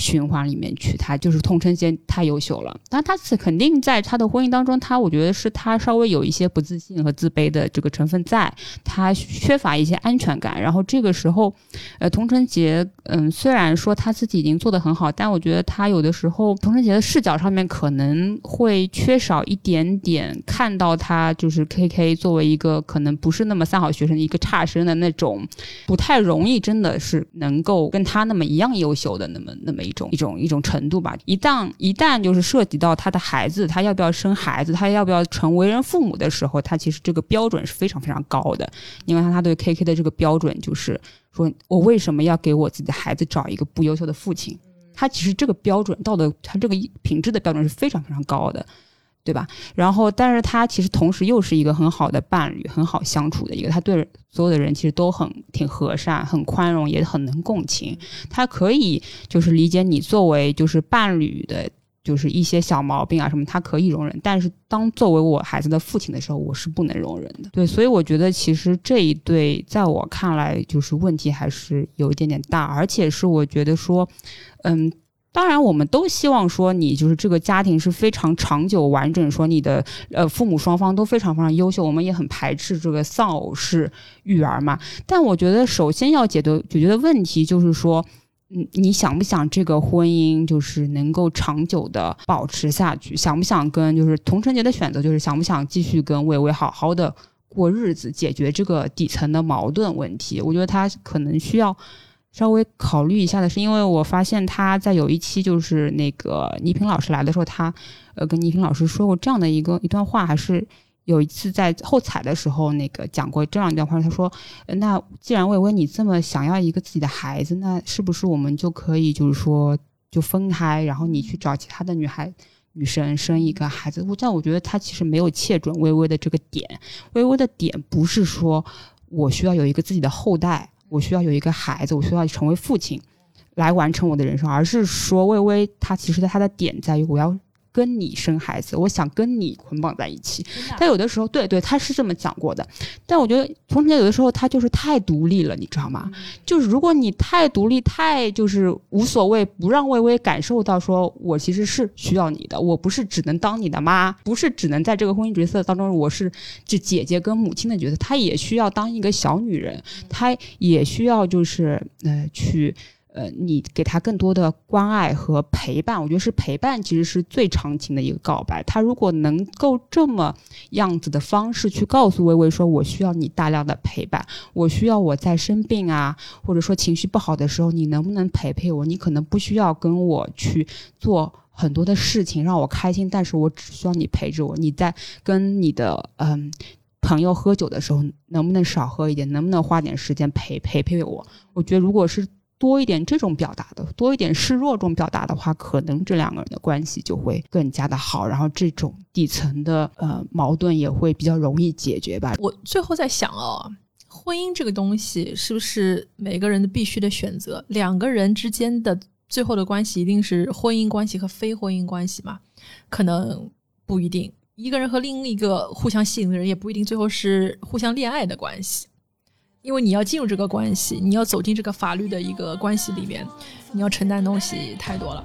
循环里面去，他就是童晨杰太优秀了，但他是肯定在他的婚姻当中，他我觉得是他稍微有一些不自信和自卑的这个成分在，他缺乏一些安全感。然后这个时候，呃，童晨杰，嗯，虽然说他自己已经做得很好，但我觉得他有的时候，童晨杰的视角上面可能会缺少一点点看到他就是 K K 作为一个可能不是那么三好学生的一个差生的那种，不太容易，真的是能够跟他那么一样优秀的那么那么。一种一种一种程度吧，一旦一旦就是涉及到他的孩子，他要不要生孩子，他要不要成为人父母的时候，他其实这个标准是非常非常高的。因为他对 K K 的这个标准就是说，我为什么要给我自己的孩子找一个不优秀的父亲？他其实这个标准道德，他这个品质的标准是非常非常高的。对吧？然后，但是他其实同时又是一个很好的伴侣，很好相处的一个。他对所有的人其实都很挺和善，很宽容，也很能共情。他可以就是理解你作为就是伴侣的就是一些小毛病啊什么，他可以容忍，但是当作为我孩子的父亲的时候，我是不能容忍的。对，所以我觉得其实这一对在我看来就是问题还是有一点点大，而且是我觉得说，嗯。当然，我们都希望说你就是这个家庭是非常长久完整，说你的呃父母双方都非常非常优秀。我们也很排斥这个丧偶式育儿嘛。但我觉得首先要解决解决的问题就是说，嗯，你想不想这个婚姻就是能够长久的保持下去？想不想跟就是同城节的选择就是想不想继续跟魏巍好好的过日子，解决这个底层的矛盾问题？我觉得他可能需要。稍微考虑一下的是，因为我发现他在有一期就是那个倪萍老师来的时候，他呃跟倪萍老师说过这样的一个一段话，还是有一次在后采的时候那个讲过这样一段话。他说：“那既然薇薇你这么想要一个自己的孩子，那是不是我们就可以就是说就分开，然后你去找其他的女孩女生生一个孩子？”我但我觉得他其实没有切准微微的这个点，微微的点不是说我需要有一个自己的后代。我需要有一个孩子，我需要成为父亲，来完成我的人生，而是说，魏巍他其实他的点在于我要。跟你生孩子，我想跟你捆绑在一起。但有的时候，对对，他是这么讲过的。但我觉得，从前有的时候他就是太独立了，你知道吗？就是如果你太独立，太就是无所谓，不让微微感受到说我其实是需要你的，我不是只能当你的妈，不是只能在这个婚姻角色当中，我是这姐姐跟母亲的角色，她也需要当一个小女人，她也需要就是呃去。呃，你给他更多的关爱和陪伴，我觉得是陪伴，其实是最长情的一个告白。他如果能够这么样子的方式去告诉微微说：“我需要你大量的陪伴，我需要我在生病啊，或者说情绪不好的时候，你能不能陪陪我？你可能不需要跟我去做很多的事情让我开心，但是我只需要你陪着我。你在跟你的嗯朋友喝酒的时候，能不能少喝一点？能不能花点时间陪陪陪我？我觉得如果是。多一点这种表达的，多一点示弱这种表达的话，可能这两个人的关系就会更加的好，然后这种底层的呃矛盾也会比较容易解决吧。我最后在想哦，婚姻这个东西是不是每个人的必须的选择？两个人之间的最后的关系一定是婚姻关系和非婚姻关系吗？可能不一定。一个人和另一个互相吸引的人，也不一定最后是互相恋爱的关系。因为你要进入这个关系，你要走进这个法律的一个关系里面，你要承担东西太多了，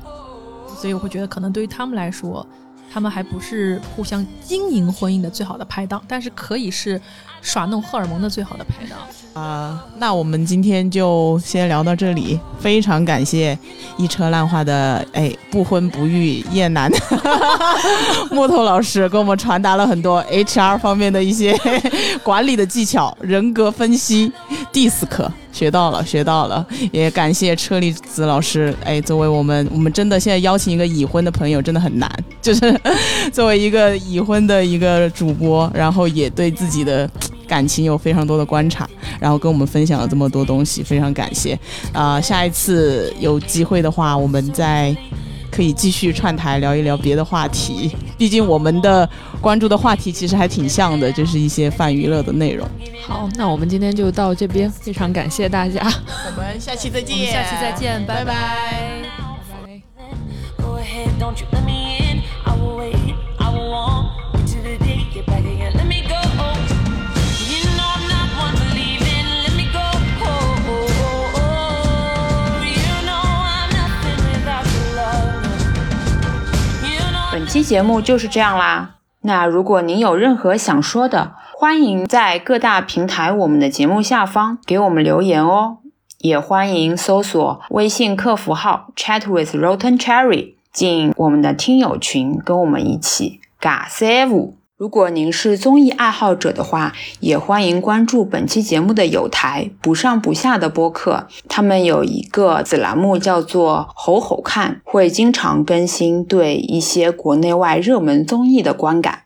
所以我会觉得可能对于他们来说，他们还不是互相经营婚姻的最好的拍档，但是可以是耍弄荷尔蒙的最好的拍档。啊，那我们今天就先聊到这里。非常感谢一车烂话的哎不婚不育厌男 木头老师，给我们传达了很多 HR 方面的一些 管理的技巧、人格分析、DISC，学到了，学到了。也感谢车厘子老师，哎，作为我们我们真的现在邀请一个已婚的朋友真的很难，就是 作为一个已婚的一个主播，然后也对自己的。感情有非常多的观察，然后跟我们分享了这么多东西，非常感谢。啊，下一次有机会的话，我们再可以继续串台聊一聊别的话题。毕竟我们的关注的话题其实还挺像的，就是一些泛娱乐的内容。好，那我们今天就到这边，非常感谢大家，我们下期再见，下期再见，拜拜。期节目就是这样啦。那如果您有任何想说的，欢迎在各大平台我们的节目下方给我们留言哦。也欢迎搜索微信客服号 Chat with Rotten Cherry 进我们的听友群，跟我们一起尬三五。如果您是综艺爱好者的话，也欢迎关注本期节目的有台不上不下的播客。他们有一个子栏目叫做“吼吼看”，会经常更新对一些国内外热门综艺的观感。